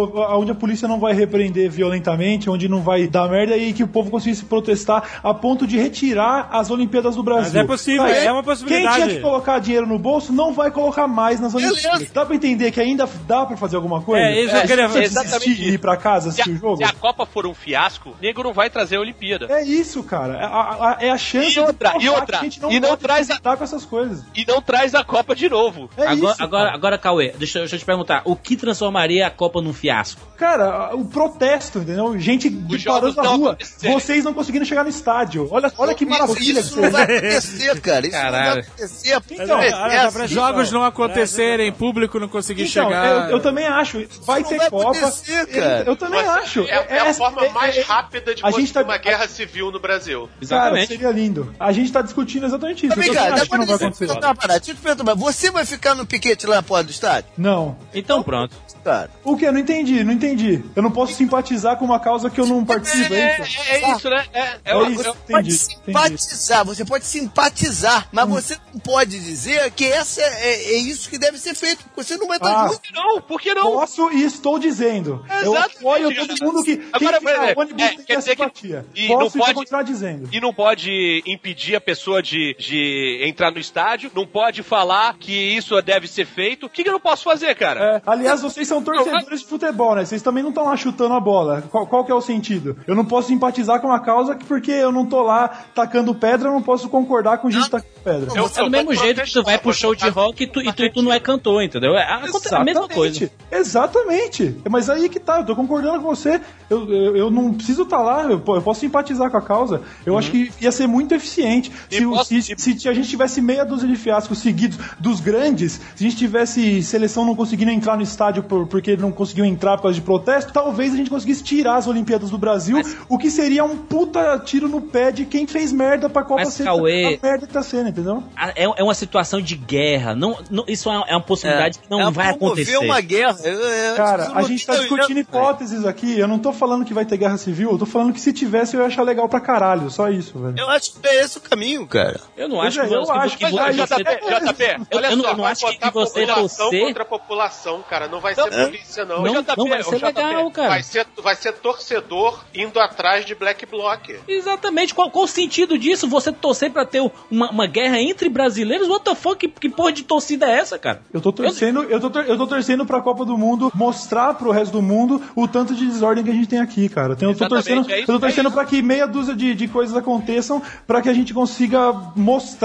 onde a polícia não vai repreender violentamente, onde não vai dar merda e que o povo conseguisse protestar a ponto de retirar as Olimpíadas do Brasil. Mas é possível, Aí, é uma possibilidade. Quem tinha que colocar dinheiro no bolso não vai colocar mais nas Olimpíadas. Dá pra entender que ainda dá pra fazer alguma coisa? É, isso eu queria. Exatamente ir pra casa Se a, assistir o jogo? se a Copa for um fiasco, nego não vai trazer a Olimpíada. É isso, cara. É a, a- é a chance E outra, de e outra, que a gente não e não traz a- acreditar com essas coisas. E não traz a Copa de novo. É agora, isso, agora, agora, Cauê, deixa, eu- deixa eu te perguntar: o que transformaria a Copa num fiasco? Cara, o protesto, entendeu? Gente Os parando na rua. Vocês não conseguindo chegar no estádio. Olha, olha que maravilha Isso que não vai acontecer, cara. Isso não vai Caralho. acontecer. Então, É, é assim. Jogos não acontecerem, público não conseguir Então, chegar. eu, eu também acho. Vai Isso ter vai Copa. acontecer, Eu, cara. eu também Nossa, acho. É, é a forma é- mais é- rápida de a gente tá- uma guerra civil no Brasil. Cara, seria lindo. A gente tá discutindo exatamente isso. Agora deixa eu te perguntar uma parada. Deixa eu te perguntar, mas você vai ficar no piquete lá na porta do estádio? Não. Então pronto. Cara. O que? Não entendi, não entendi. Eu não posso simpatizar com uma causa que eu não participo, é É, isso? é isso, né? É, é É uma- isso, Você entendi. pode entendi. simpatizar, você pode simpatizar, mas você não pode dizer que essa é, é isso que deve ser feito, você não vai estar Ah. junto. Por que não? Por que não? Posso e estou dizendo. eu apoio todo mundo que. Agora, quem exemplo, ônibus é, tem quer que simpatia. e Posso não e pode- continuar dizendo. E não pode impedir a pessoa de, de entrar no estádio, não pode falar que isso deve ser feito. O que, que eu não posso fazer, cara? É, aliás, vocês são torcedores de futebol, né? Vocês também não estão lá chutando a bola. Qual, qual que é o sentido? Eu não posso simpatizar com a causa que porque eu não tô lá tacando pedra, eu não posso concordar com gente tacando pedra. Eu- É do mesmo jeito que tu vai pro show de rock e tu, e tu, e tu não é cantor, entendeu? É a, a mesma coisa. Exatamente. Mas aí que tá, eu tô concordando com você. Eu, eu, eu não preciso estar lá, eu, eu posso simpatizar com a causa. Eu acho que ia ser muito eficiente se, o- posso- se, se a gente tivesse meia dúzia de fiascos seguidos dos grandes, se a gente tivesse seleção não conseguindo entrar no estádio por- porque não conseguiu entrar por causa de protesto, talvez a gente conseguisse tirar as Olimpíadas do Brasil, o que seria um puta tiro no pé de quem fez merda pra Copa Mas, ser Cauê- a merda que tá sendo, entendeu? É, é uma situação de guerra. Não, não- isso é uma, é uma possibilidade que não É vai acontecer. uma guerra. Eu- eu- Cara, a gente tá discutindo hipóteses aqui. Eu não tô falando que vai ter guerra civil, eu tô falando que se tivesse eu ia achar legal pra caralho. Só isso, velho. Eu acho que é esse o caminho, cara. Eu não Pois acho que eu você- acho que que você- vai- você- JP, JP, Eu- olha eu não- só. eu não vai acho que você população torcer- contra a população, cara. Não vai ser polícia, não. Não, JP, não vai ser JP. legal, cara. Vai ser, vai ser torcedor indo atrás de Black Bloc. Exatamente. Qual, qual o sentido disso? Você torcer pra ter uma, uma guerra entre brasileiros? What the fuck? Que, que porra de torcida é essa, cara? Eu tô torcendo, eu tô, tor- eu tô torcendo pra Copa do Mundo mostrar pro resto do mundo o tanto de desordem que a gente tem aqui, cara. Tem- Eu tô torcendo, é isso, eu tô torcendo é pra que meia dúzia de, de coisas aconteçam pra que a gente consiga mostrar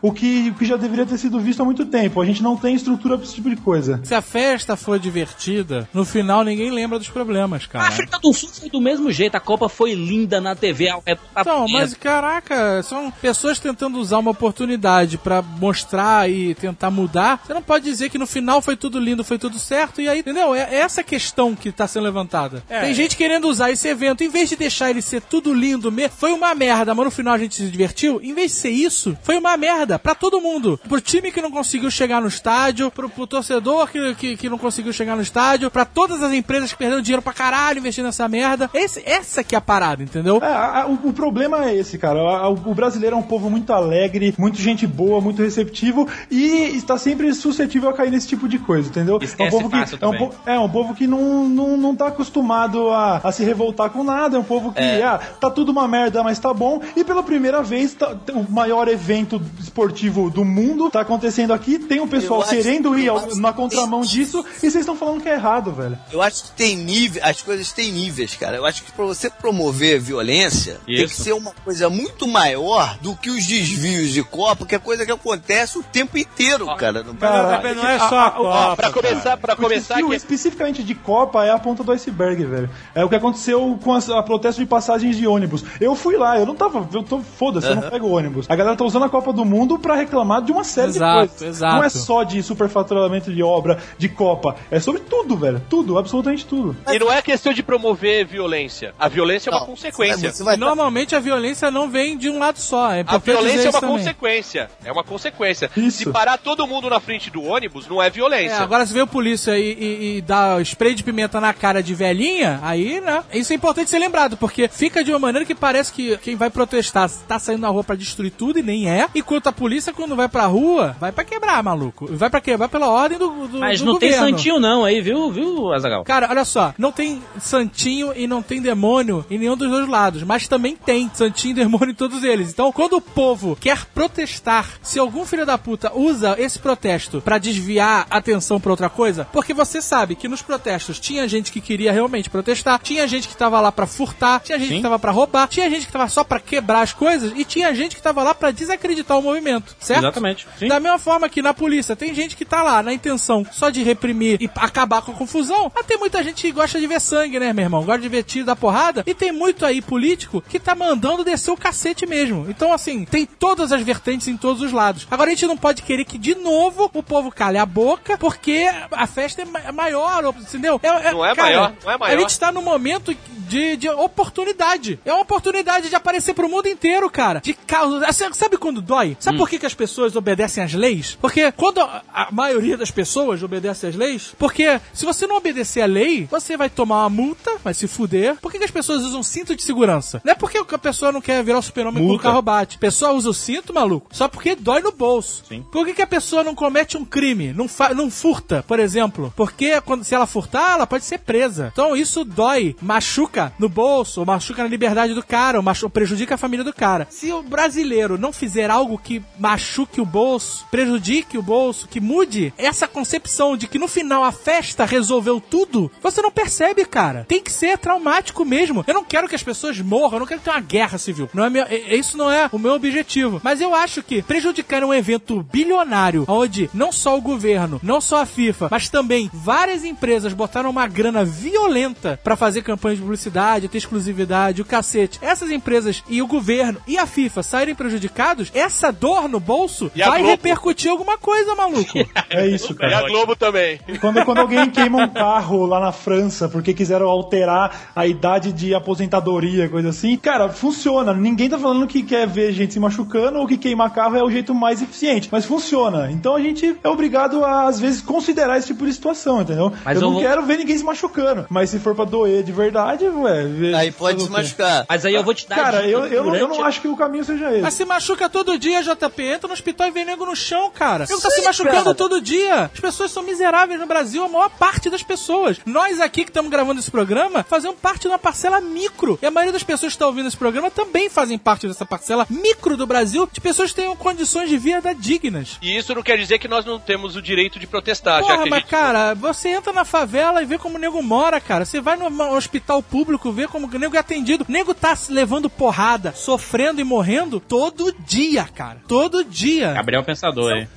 o que, o que já deveria ter sido visto há muito tempo. A gente não tem estrutura pra esse tipo de coisa. Se a festa for divertida, no final ninguém lembra dos problemas, A cara. África do Sul foi do mesmo jeito. A Copa foi linda na TV. redor da Então, mas caraca, são pessoas tentando usar uma oportunidade pra mostrar e tentar mudar. Você não pode dizer que no final foi tudo lindo, foi tudo certo, e aí, entendeu? É essa questão que tá sendo levantada. Tem gente querendo usar esse evento, em vez de deixar ele ser tudo lindo mesmo, foi uma merda, mas no final a gente se divertiu. Em vez de ser isso, foi uma merda pra todo mundo. Pro time que não conseguiu chegar no estádio, pro, pro torcedor que, que, que não conseguiu chegar no estádio, pra todas as empresas que perderam dinheiro pra caralho investindo nessa merda. Esse, essa que é a parada, entendeu? É, a- a- o, o problema é esse, cara. A- a- o brasileiro é um povo muito alegre, muito gente boa, muito receptivo e está sempre suscetível a cair nesse tipo de coisa, entendeu? é Esquece um povo que é um, po- é um povo que não, não, não tá acostumado a, a se revoltar com nada, é um povo que ah, tá tudo uma merda, mas tá bom. E pela primeira vez, tá- o maior evento esportivo do mundo tá acontecendo aqui. Tem um pessoal querendo ir ao- na que contramão disso e vocês estão falando que é errado, velho. Eu acho que tem nível, as coisas têm níveis, cara. Eu acho que pra você promover violência, tem que Isso. ser uma coisa muito maior do que os desvios de Copa, que é coisa que acontece o tempo inteiro, cara. No Cara, Não é só a Copa. Pra começar, pra O começar desvio aqui. especificamente de Copa é a ponta do iceberg, velho. É o que aconteceu com as- a protesto de passagens de ônibus. Eu fui lá, eu não tava. Eu tô foda-se, eu não pego ônibus. A galera tá usando a Copa do Mundo pra reclamar de uma série Exato, de coisas. exato. Não é só de superfaturamento de obra, de Copa. É sobre tudo, velho. Tudo, absolutamente tudo. E não é questão de promover violência. A violência é uma Não, consequência. Você vai Normalmente a violência não vem de um lado só. É A violência é uma também. consequência. É uma consequência. Isso. Se parar todo mundo na frente do ônibus, não é É, violência. agora se vê o polícia e, e, e dá spray de pimenta na cara de velhinha, aí, né? Isso é importante ser lembrado, porque fica de uma maneira que parece que quem vai protestar tá saindo na rua pra destruir tudo e nem é. Enquanto a polícia, quando vai pra rua, vai pra quebrar, maluco. Vai pra quebrar pela ordem do, do Mas do não tem governo. santinho não aí, viu, viu, Azagal? Cara, olha só, não tem santinho e não tem demônio em nenhum dos dois lados, mas também tem santinho e demônio em todos eles. Então, quando o povo quer protestar, se algum filho da puta usa esse protesto pra desviar a atenção pra outra coisa, porque você sabe que nos protestos tinha gente que queria realmente protestar, tinha gente que tava lá pra furtar, tinha gente que tava pra roubar, tinha gente que tava só pra quebrar as coisas e tinha gente que tava lá pra desacreditar o movimento, certo? Exatamente, sim. Da mesma forma que na polícia tem gente que tá lá na intenção só de reprimir e acabar com a confusão, mas tem muita gente que gosta de ver sangue, né, meu irmão? Gosta de ver tiro da porrada. E tem muito aí político que tá mandando descer o cacete mesmo. Então, assim, tem todas as vertentes em todos os lados. Agora a gente não pode querer que, de novo, o povo calhe a boca, porque a festa é é maior, entendeu? Não é maior, não é maior. A gente tá num momento de, de oportunidade. É uma oportunidade de aparecer pro mundo inteiro, cara. De causa. Assim, Sabe quando dói? Sabe por que, que as pessoas obedecem às leis? Porque quando a, a maioria das pessoas obedece às leis, porque se você não obedecer à lei, você vai tomar uma multa, vai se fuder. Por que, que as pessoas usam cinto de segurança? Não é porque a pessoa não quer virar o super-homem quando o carro bate. A pessoa usa o cinto, maluco, só porque dói no bolso. Sim. Por que, que a pessoa não comete um crime? Não, não furta, por exemplo? Porque quando, se ela furtar, ela pode ser presa. Então isso dói, machuca no bolso, machuca na liberdade do cara, ou machu- prejudica a família do cara. Se o brasileiro não fizer algo que machuque o bolso, prejudique o bolso, que mude essa concepção de que no final a festa resolveu tudo, você não percebe, cara. Tem que ser traumático mesmo. Eu não quero que as pessoas morram, eu não quero ter uma guerra civil. Não é meu, é- é- isso não é o meu objetivo. Mas eu acho que prejudicar um evento bilionário, onde não só o governo, não só a FIFA, mas também várias empresas botaram uma grana violenta pra fazer campanhas de publicidade, ter exclusividade, o cacete. Essas empresas e o governo e a FIFA saírem prejudicados, essa dor no bolso E vai Globo? repercutir alguma coisa, maluco. *laughs* É isso, E cara. a Globo também. Quando, quando alguém queima um carro lá na França porque quiseram alterar a idade de aposentadoria, coisa assim, cara, funciona. Ninguém tá falando que quer ver gente se machucando ou que queimar carro é o jeito mais eficiente, mas funciona. Então a gente é obrigado a, às vezes, considerar esse tipo de situação, entendeu? Mas eu eu não vou- quero ver ninguém se machucando, mas se for pra doer de verdade, ué. Aí pode se machucar. Mas aí eu vou te dar Cara, eu, eu, não, eu não acho que o caminho seja esse. Mas se machuca todo dia, JP. Entra no hospital e vê nego no chão, cara. Nego tá se machucando cara. todo dia. As pessoas são miseráveis no Brasil, a maior parte das pessoas. Nós aqui que estamos gravando esse programa fazemos parte de uma parcela micro. E a maioria das pessoas que estão ouvindo esse programa também fazem parte dessa parcela micro do Brasil de pessoas que tenham condições de vida dignas. E isso não quer dizer que nós não temos o direito de protestar, já Porra, que a mas gente... cara, você entra na favela e vê como o nego mora, cara. Você vai no hospital público, vê como o nego é atendido. O nego tá se levando porrada, sofrendo e morrendo todo dia, cara. Todo dia. Gabriel Pensador aí.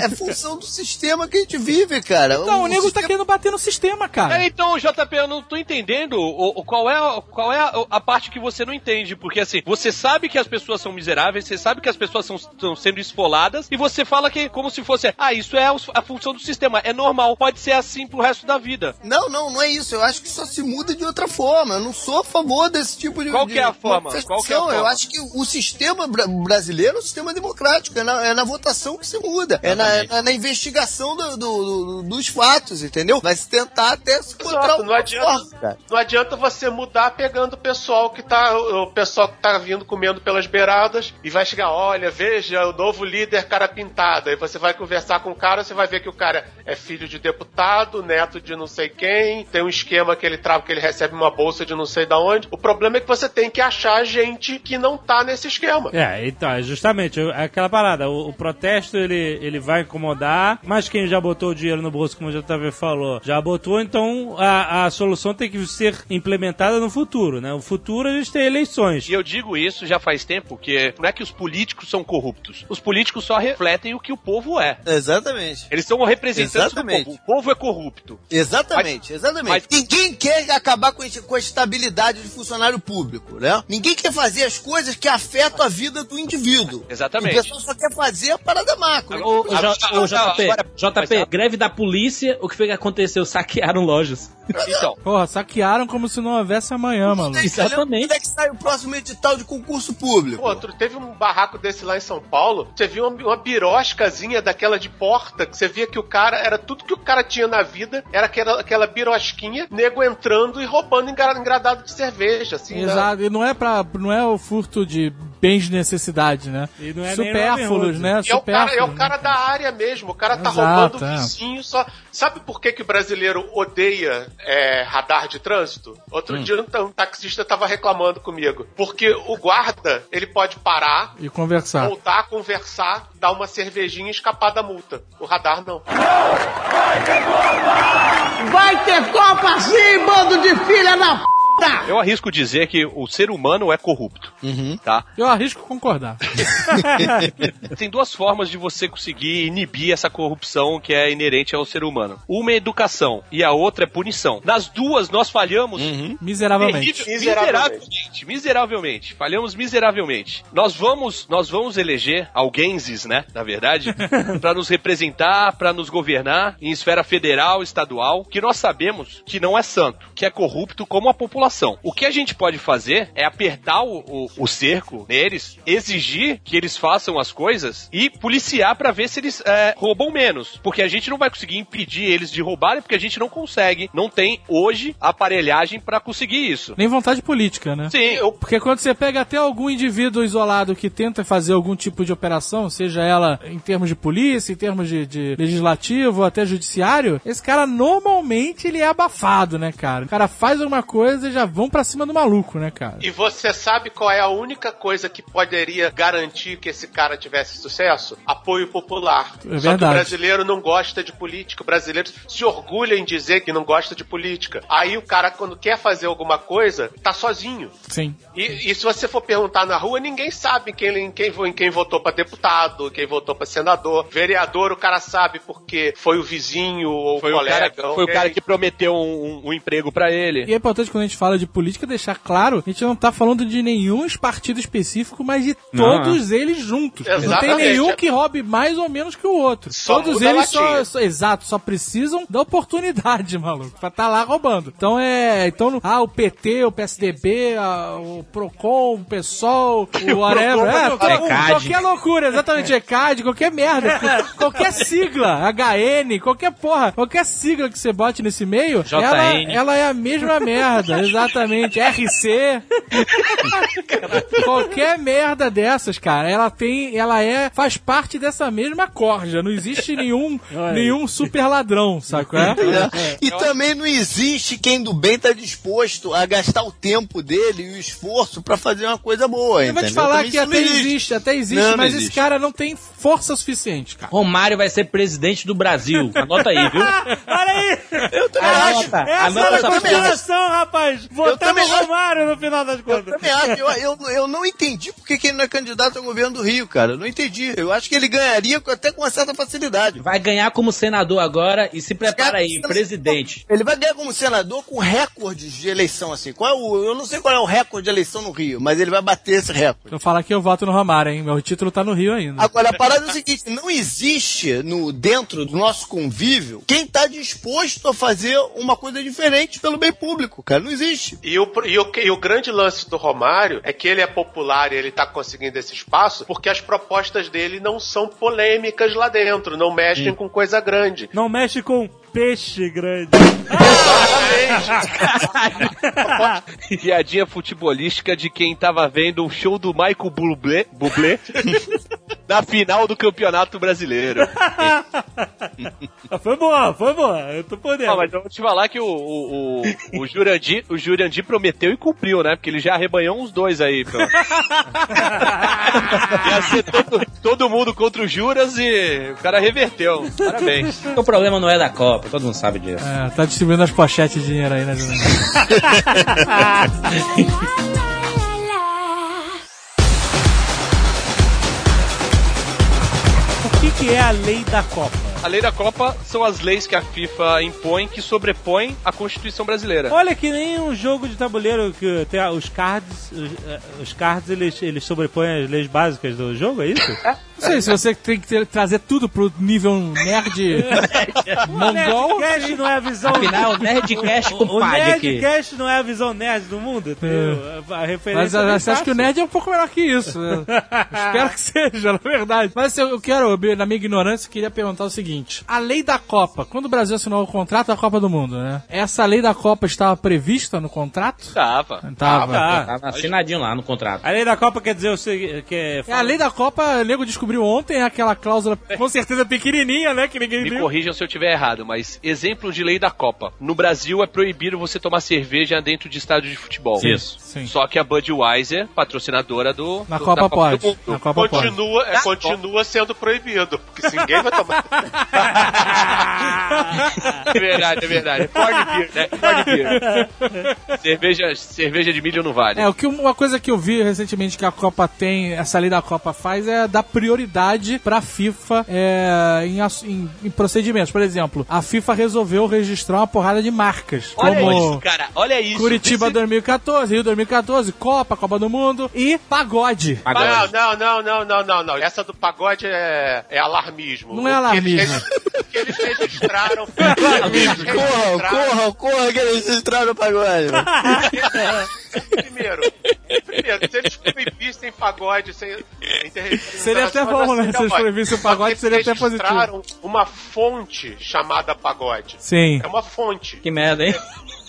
É função do sistema que a gente vive, cara. Então, o nego tá sistema- querendo bater no sistema, cara. É, então, JP, eu não tô entendendo o, o- qual é, qual é a, a parte que você não entende. Porque, assim, você sabe que as pessoas são miseráveis, você sabe que as pessoas são- estão sendo esfoladas, e você fala que como se fosse, ah, isso é a função do sistema. É normal, pode ser assim pro resto da vida. Não, não, não é isso. Eu acho que só se muda de outra forma. Eu não sou a favor desse tipo de. Qual de é a forma? Qual que é a forma? Eu acho que o sistema bra- brasileiro é um sistema democrático. É na, é na votação que se muda. É na, é na- na investigação do- do- do- dos fatos, entendeu? Vai se tentar até se encontrar Exato, não adianta, forma, não adianta você mudar pegando o pessoal que tá. O pessoal que tá vindo comendo pelas beiradas e vai chegar, olha, veja, o novo líder cara pintado. Aí você vai conversar com o cara, você vai ver que o cara é filho de deputado, neto de não sei quem, tem um esquema que ele trava que ele recebe uma bolsa de não sei da onde. O problema é que você tem que achar gente que não tá nesse esquema. É, então, justamente é aquela parada. O, o protesto ele, ele vai incomodar, mas quem já botou o dinheiro no bolso, como o JV falou, já botou, então a, a solução tem que ser implementada no futuro, né? O futuro a gente tem eleições. E eu digo isso já faz tempo, que não é que os políticos são corruptos. Os políticos só refletem o que o povo é. Exatamente. Eles são representantes Exatamente. do povo. O povo é corrupto. Exatamente, exatamente. mas- Ninguém quer acabar com a estabilidade do funcionário público, né? Ninguém quer fazer as coisas que afetam a vida do indivíduo. Exatamente. O pessoal só quer fazer a parada macro. Ô, ô, J- ô, JP, Agora- JP, greve da polícia, o que foi que aconteceu? Saquearam lojas. Então, Porra, saquearam como se não houvesse amanhã, mano. Exatamente. Quando é que sai o próximo edital de concurso público? Pô, outro, teve um barraco desse lá em São Paulo. Você viu uma, uma biroscazinha daquela de porta, que você via que o cara era tudo que o cara tinha na vida, era aquela, aquela birosquinha, nego entrando e roubando engra- engradado de cerveja, assim. né? Exato, e não é para não é o furto de bens de necessidade, né? E não é nem Supérfluos, né? E é o cara, é o cara né? da área mesmo, o cara tá Exato, roubando o é. vizinho só. Sabe por que, que o brasileiro odeia é, radar de trânsito? Outro Hum. dia um, um taxista tava reclamando comigo. Porque o guarda, ele pode parar, E conversar. voltar, conversar, dar uma cervejinha e escapar da multa. O radar não. Vai ter Copa sim, bando de filha da p. eu arrisco dizer que o ser humano é corrupto. Tá? Eu arrisco concordar. *laughs* Tem duas formas de você conseguir inibir essa corrupção que é inerente ao ser humano. Uma é educação e a outra é punição. Nas duas, nós falhamos Miseravelmente. terrível- Miseravelmente. miseravelmente. Miseravelmente. Falhamos miseravelmente. Nós vamos, nós vamos eleger alguémses, né? Na verdade, *laughs* pra nos representar, pra nos governar em esfera federal, estadual, que nós sabemos que não é santo, que é corrupto como a população. Situação. O que a gente pode fazer é apertar o, o, o cerco neles, exigir que eles façam as coisas e policiar pra ver se eles é, roubam menos. Porque a gente não vai conseguir impedir eles de roubarem, porque a gente não consegue, não tem hoje aparelhagem pra conseguir isso. Nem vontade política, né? Sim, eu Porque quando você pega até algum indivíduo isolado que tenta fazer algum tipo de operação, seja ela em termos de polícia, em termos de, de legislativo, até judiciário, esse cara normalmente ele é abafado, né, cara? O cara faz alguma coisa já vão pra cima do maluco, né, cara? E você sabe qual é a única coisa que poderia garantir que esse cara tivesse sucesso? Apoio popular. É Só que o verdade. brasileiro não gosta de política. O brasileiro se orgulha em dizer que não gosta de política. Aí o cara, quando quer fazer alguma coisa, tá sozinho. Sim. E, e se você for perguntar na rua, ninguém sabe quem, em quem, em quem votou pra deputado, quem votou pra senador. Vereador, o cara sabe porque foi o vizinho ou foi o o colega. cara, foi o cara que prometeu um, um- um emprego pra ele. E é importante quando a gente fala de política deixar claro, a gente não tá falando de nenhum partido específico, mas de Não, todos eles juntos. Não tem Exatamente. nenhum que roube mais ou menos que o outro. Só todos eles só, só- exato, só precisam da oportunidade, *laughs* maluco, pra tá lá roubando. Então é, então, ah, o PT, o PSDB, a- o Procon, o PSOL, o *laughs* whatever, é, Procon, todo- ECAD. qualquer loucura, exatamente, ECAD, qualquer merda, *laughs* qualquer sigla, HN, qualquer porra, qualquer sigla que você bote nesse meio, JN. ela, ela é a mesma merda, exatamente. RC. Qualquer merda dessas, cara, ela tem, ela é, faz parte dessa mesma corja. Não existe nenhum, nenhum super ladrão, saco? É? E também não existe quem do bem tá disposto a gastar o tempo dele e o esforço pra fazer uma coisa boa, Eu vou te entendeu? falar Também que até não existe. até existe, Não, não mas esse existe. cara não tem força suficiente, cara. Romário vai ser presidente do Brasil. Anota aí, viu? *laughs* Olha aí! Eu também acho. Essa era a porra. conspiração, rapaz! Votamos também o Romário no final das Eu contas. também acho. Eu, eu, eu não entendi porque que ele não é candidato ao governo do Rio, cara. Eu não entendi. Eu acho que ele ganharia até com uma certa facilidade. Vai ganhar como senador agora e se prepara aí, Cara, presidente. Ele vai ganhar como senador com recordes de eleição, assim. Qual é o, eu não sei qual é o recorde de eleição no Rio, mas ele vai bater esse recorde. Se eu falar que eu voto no Romário, hein? Meu título tá no Rio ainda. Agora, a parada é o seguinte, não existe no, dentro do nosso convívio quem tá disposto a fazer uma coisa diferente pelo bem público, cara. Não existe. E o, e, o, e o grande lance do Romário é que ele é popular e ele tá conseguindo esse espaço porque as propostas dele não são polêmicas lá dentro, não mexem com coisa grande. Não mexe com peixe grande. *laughs* Piadinha futebolística de quem tava vendo um show do Michael Bublé, Bublé *laughs* na final do Campeonato Brasileiro. foi boa, foi boa. Eu tô podendo. Não, mas eu vou te falar que o, o, o, o Jurandir, o Jurandir prometeu e cumpriu, né? Porque ele já arrebanhou uns dois aí. *laughs* Ia ser todo, todo mundo contra o Juras e o cara reverteu. Parabéns. O problema não é da Copa, todo mundo sabe disso. É, tá distribuindo as pochetes de dinheiro aí, né? *laughs* O que, que é a lei da Copa? A lei da Copa são as leis que a FIFA impõe que sobrepõem a Constituição brasileira. Olha que nem um jogo de tabuleiro que tem os cards, os, eh, os cards eles, eles sobrepõem as leis básicas do jogo, é isso? Não sei, se você tem que ter- trazer tudo pro nível nerd *laughs* O mongol. Nerdcast não é a visão. Afinal, Nerdcast O compadre aqui. Nerdcast não é a visão nerd do mundo? entendeu? A Mas referência. é você acha que o nerd é um pouco melhor que isso. né? *laughs* Espero que seja, na verdade. Mas eu eu quero, na minha ignorância, eu queria perguntar o seguinte: a lei da Copa, quando o Brasil assinou o contrato da Copa do Mundo, né? Essa lei da Copa estava prevista no contrato? Tava. Tava. Tá. Tava assinadinho lá no contrato. A lei da Copa quer dizer o que é. É, a lei da Copa, o nego descobriu ontem aquela cláusula, com certeza pequenininha, né? Que ninguém Me viu. corrijam se eu estiver errado, mas exemplo de lei da Copa. No Brasil é proibido você tomar cerveja dentro de estádio de futebol. Isso. Sim. Só que a Budweiser, patrocinadora do. Na do- Copa da pode. do Mundo. Na Copa pode. Continua, é, continua sendo proibido, porque se ninguém vai tomar. *laughs* É *laughs* verdade, é verdade. Corn beer, né? Corn beer. cerveja, cerveja de milho não vale. É, o que uma coisa que eu vi recentemente que a Copa tem, essa lei da Copa faz é dar prioridade pra FIFA é, em, em- em procedimentos. Por exemplo, a FIFA resolveu registrar uma porrada de marcas. Olha como isso, cara. Olha isso. Curitiba Esse- 2014, Rio 2014, Copa, Copa do Mundo e Pagode. Não, não, não, não, não, não, não. Essa do pagode é, é alarmismo. Não é alarmismo. Eles, que eles registraram. Corram, corram, corram que eles registraram o pagode. Primeiro, primeiro, se eles proibissem pagode sem, sem ter registro Seria até bom, né? seria Se eles proibissem o pagode, seria eles até positivo. registraram uma fonte chamada pagode. Sim. É uma fonte. Que merda, hein?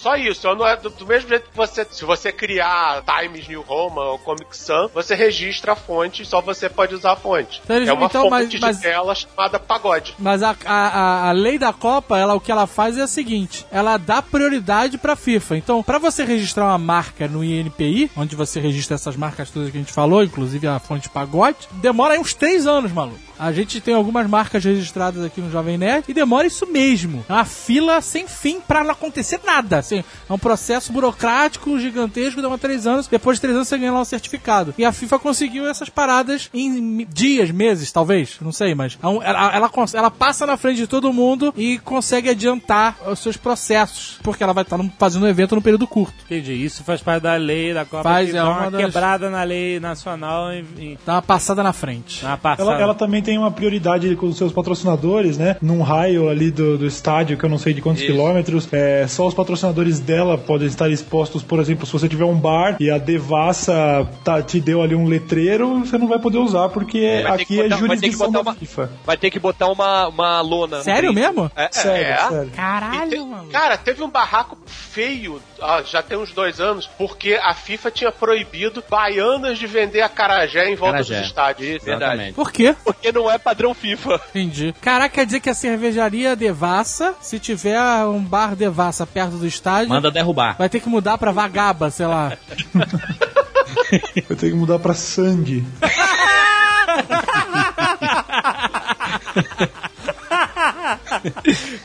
Só isso, não é do, do mesmo jeito que você, se você criar Times New Roman ou Comic Sun, você registra a fonte e só você pode usar a fonte. Então é uma então, fonte mas- de mas- tela chamada pagode. Mas a, a, a- a lei da Copa, ela, o que ela faz é o seguinte: ela dá prioridade pra FIFA. Então, pra você registrar uma marca no INPI, onde você registra essas marcas todas que a gente falou, inclusive a fonte pagode, demora aí uns três anos, maluco. A gente tem algumas marcas registradas aqui no Jovem Nerd e demora isso mesmo. É uma fila sem fim pra não acontecer nada. Assim, é um processo burocrático gigantesco, demora três anos. Depois de três anos você ganha lá um certificado. E a FIFA conseguiu essas paradas em dias, meses, talvez. Não sei, mas é ela, ela, ela passa na frente de todo mundo e consegue adiantar os seus processos. Porque ela vai estar num- fazendo um evento num período curto. Entendi. Isso faz parte da lei da Copa. Faz, que é dá uma uma das- quebrada na lei nacional e, e Dá uma passada na frente. uma passada. Ela, ela também tem uma prioridade com os seus patrocinadores, né? Num raio ali do, do estádio, que eu não sei de quantos quilômetros, é, só os patrocinadores dela podem estar expostos, por exemplo, se você tiver um bar e a Devassa tá- te deu ali um letreiro, você não vai poder usar, porque que aqui é botar- que jurisdição da uma- FIFA. Vai ter que botar uma, uma lona. no Sério brinde. mesmo? É, é. Sério, É? sério. Caralho, E te- mano. Cara, teve um barraco feio, já tem uns dois anos, porque a FIFA tinha proibido baianas de vender acarajé em volta Acarajé. dos estádios. Isso, verdade. Por quê? Porque não é padrão FIFA. Entendi. Caraca, quer dizer que a cervejaria Devassa, se tiver um bar Devassa perto do estádio, Manda derrubar. vai ter que mudar pra Vagaba, sei lá. *laughs* Eu tenho que mudar pra Sandy. *laughs*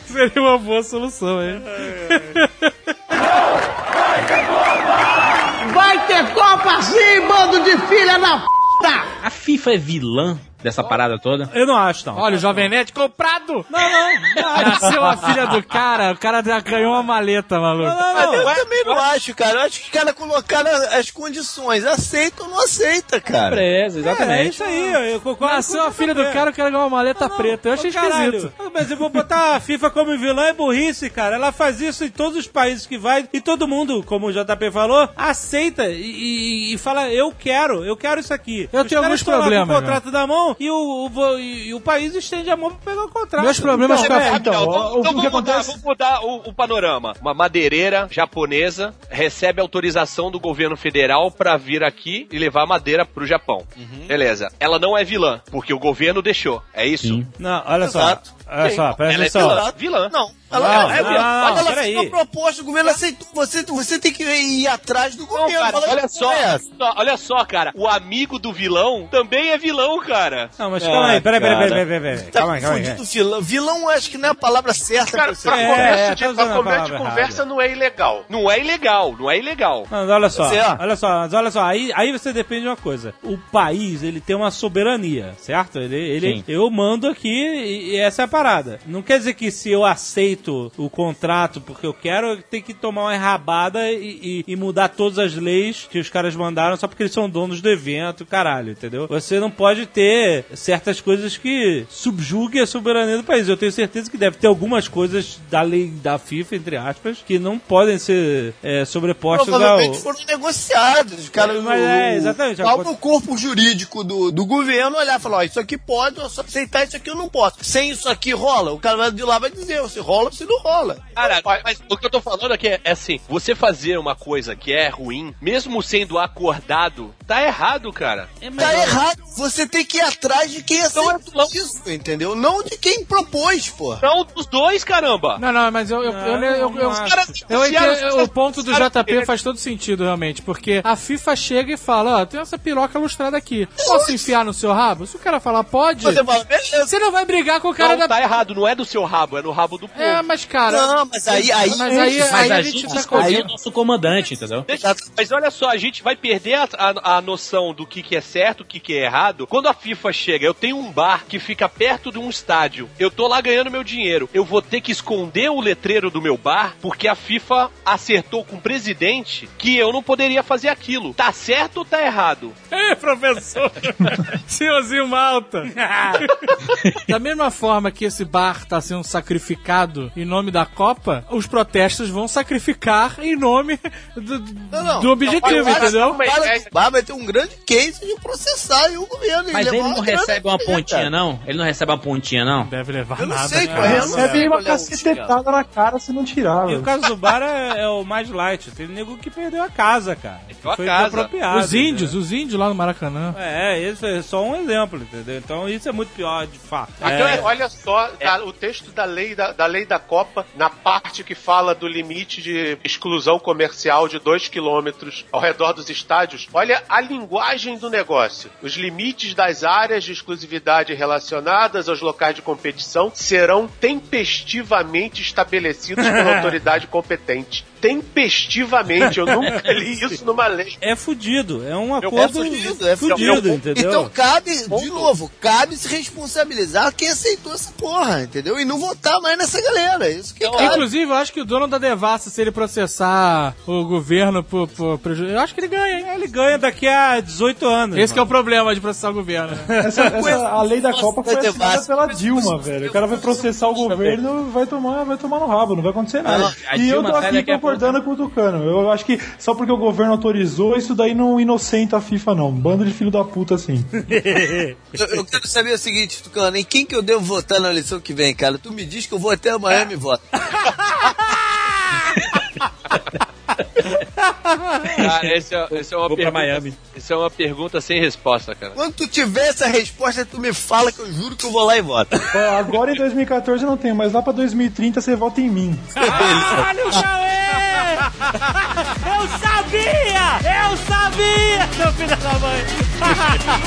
Seria uma boa solução, hein? Vai ter Copa sim, bando de filha da p. A FIFA é vilã dessa parada toda? Eu não acho, não. Olha, o Jovem Nerd comprado! Não, não, *laughs* Nasceu a filha do cara, o cara já ganhou uma maleta, maluco. Mas eu também não acho, cara. Eu acho que os caras colocaram as condições. Aceita ou não aceita, cara? Presa, É, exatamente. é isso aí, eu concordo. Nasceu a filha do cara, o cara ganhou uma maleta preta. Eu achei esquisito. Mas eu vou botar a FIFA como vilã é burrice, cara. Ela faz isso em todos os países que vai e todo mundo, como o JP falou, aceita e, e- e fala: Eu quero, eu quero isso aqui. Eu Os tenho alguns problemas, Com o contrato da mão e o, o e, o país estende a mão pra pegar o contrato. Meus problemas Então, com a é, Então, Então, então, o- o então que vamos, mudar, acontece- vamos mudar o, o panorama. Uma madeireira japonesa recebe autorização do governo federal pra vir aqui e levar madeira pro Japão. Beleza. Ela não é vilã, porque o governo deixou. É isso? Sim. Não, olha Exato. só. Olha só, presta Ela é atenção. vilã. vilã. Não. Ela, Não, ela, é não, vilã. não, ela fez uma proposta, o governo aceitou. Você, você tem que ir atrás do Não, governo. cara, Fala, olha só, é olha só, cara. O amigo do vilão também é vilão, cara. Não, mas calma aí, peraí, peraí, peraí, peraí, peraí. Tá Calma aí, calma aí. vilão. Vilão acho que não é a palavra certa Cara, pra pra É, começo é, de, tá usando pra a começo de conversa não é ilegal. Não é ilegal, não é ilegal. Mas olha só, Você, olha só, mas olha só, aí, aí você depende de uma coisa. O país, ele tem uma soberania, certo? Ele, ele Sim. eu mando aqui e, e essa é a parada. Não quer dizer que se eu aceito o contrato porque eu quero, eu tenho que tomar uma enrabada e, e- e mudar todas as leis que os caras mandaram só porque eles são donos do evento, caralho, entendeu? Você não pode ter certas coisas que subjuguem a soberania do país. Eu tenho certeza que deve ter algumas coisas da lei da FIFA, entre aspas, que não podem ser é, sobrepostas ao... Provavelmente foram negociados. Os caras, Mas é, exatamente. Ao o corpo jurídico do, do governo olhar e falar: ó, isso aqui pode, eu só aceitar isso aqui eu não posso. Sem isso aqui rola. O cara vai de lá vai dizer: se rola, se não rola. Cara, mas o que eu tô falando aqui é, é assim, você fazer uma coisa que é ruim, mesmo sendo acordado, tá errado, cara. Tá errado. Você tem que ir atrás de quem Então é aceitou isso, entendeu? Não de quem propôs, pô. Não dos dois, caramba. Não, não, mas eu, eu, eu, entendo- o ponto do JP faz todo sentido, realmente, porque a FIFA chega e fala, ó, tem essa piroca lustrada aqui. Posso enfiar no seu rabo? Se o cara falar, pode, Você fala, beleza. você não vai brigar com o cara Não, da... tá errado, não é do seu rabo, é no rabo do povo. É, mas cara... Não, mas aí. aí Mas aí, Mas aí a, a gente, gente tá o nosso comandante, entendeu? Deixa- mas olha só, a gente vai perder a, a- a noção do que, que é certo, o que, que é errado. Quando a FIFA chega, eu tenho um bar que fica perto de um estádio, eu tô lá ganhando meu dinheiro, eu vou ter que esconder o letreiro do meu bar porque a FIFA acertou com o presidente que eu não poderia fazer aquilo. Tá certo ou tá errado? Ei, professor! *laughs* Senhorzinho Malta! *laughs* da mesma forma que esse bar tá sendo sacrificado em nome da Copa, os protestos vão sacrificar em nome do, do objetivo, Para- entendeu? para- Vai vai ter um grande case de processar e o governo. Mas ele não recebe uma ele, pontinha, cara. não? Ele não recebe uma pontinha, não? Deve levar Eu não nada. sei cara. qual é. Recebe uma cacetetada na cara se não tirar, E o caso do bar é, é o mais light. Tem nego que perdeu a casa, cara. a Foi casa. desapropriado, Os índios, entendeu? os índios lá no Maracanã. É, esse é só um exemplo, entendeu? Então isso é muito pior, de fato. É, olha só, tá, o texto da lei da, da lei da Copa, na parte que fala do limite de exclusão comercial de 2 quilômetros ao redor dos estádios, olha a linguagem do negócio. Os limites das áreas de exclusividade relacionadas aos locais de competição serão tempestivamente estabelecidos pela *laughs* autoridade competente. Tempestivamente, eu nunca li isso numa lei. é fudido, é um É acordo fudido, é fudido, fudido. entendeu? Então cabe, de novo, cabe se responsabilizar quem aceitou essa porra, entendeu? E não votar mais nessa galera. Isso que cabe. Inclusive, eu acho que o dono da Devassa, se ele processar o governo por, por prejuízo, eu acho que ele ganha, hein? Ele ganha daqui a 18 anos. Esse que é o problema de processar o governo. né? Essa, essa- a lei da Copa foi assinada pela Dilma, velho. O cara vai processar o governo vai tomar, vai tomar no rabo, não vai acontecer nada. a e eu tô aqui daqui a concordando com o Tucano. Eu acho que só porque o governo autorizou, isso daí não inocenta a FIFA, não. Bando de filho da puta, assim. *laughs* Eu, eu quero saber o seguinte, Tucano, em quem que eu devo votar na eleição que vem, cara? Tu me diz que eu vou até amanhã e me voto. *laughs* Cara, esse é, esse é uma Vou pra pergunta, Miami. Isso é uma pergunta sem resposta, cara. Quando tu tiver essa resposta, tu me fala que eu juro que eu vou lá e voto. Ó, agora em 2014 eu não tenho, mas lá pra 2030 você vota em mim. *laughs* Caralho, Cauê! Eu sabia! Eu sabia, seu filho da mãe!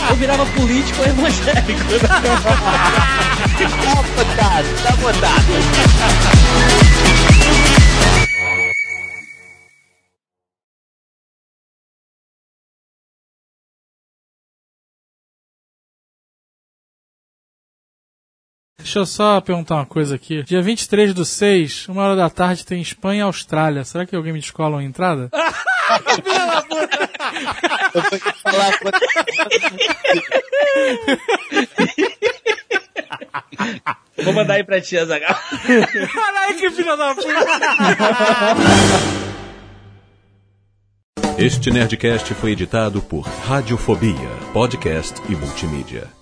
Eu virava político evangélico. *laughs* Tá votado, tá votado. Deixa eu só perguntar uma coisa aqui. Dia 23 do 6, uma hora da tarde, tem Espanha e Austrália. Será que alguém me descola uma entrada? *laughs* Eu vou te falar. Vou mandar aí pra tia Zagal. *laughs* Caralho, que filho da puta! Este Nerdcast foi editado por Radiofobia, podcast e multimídia.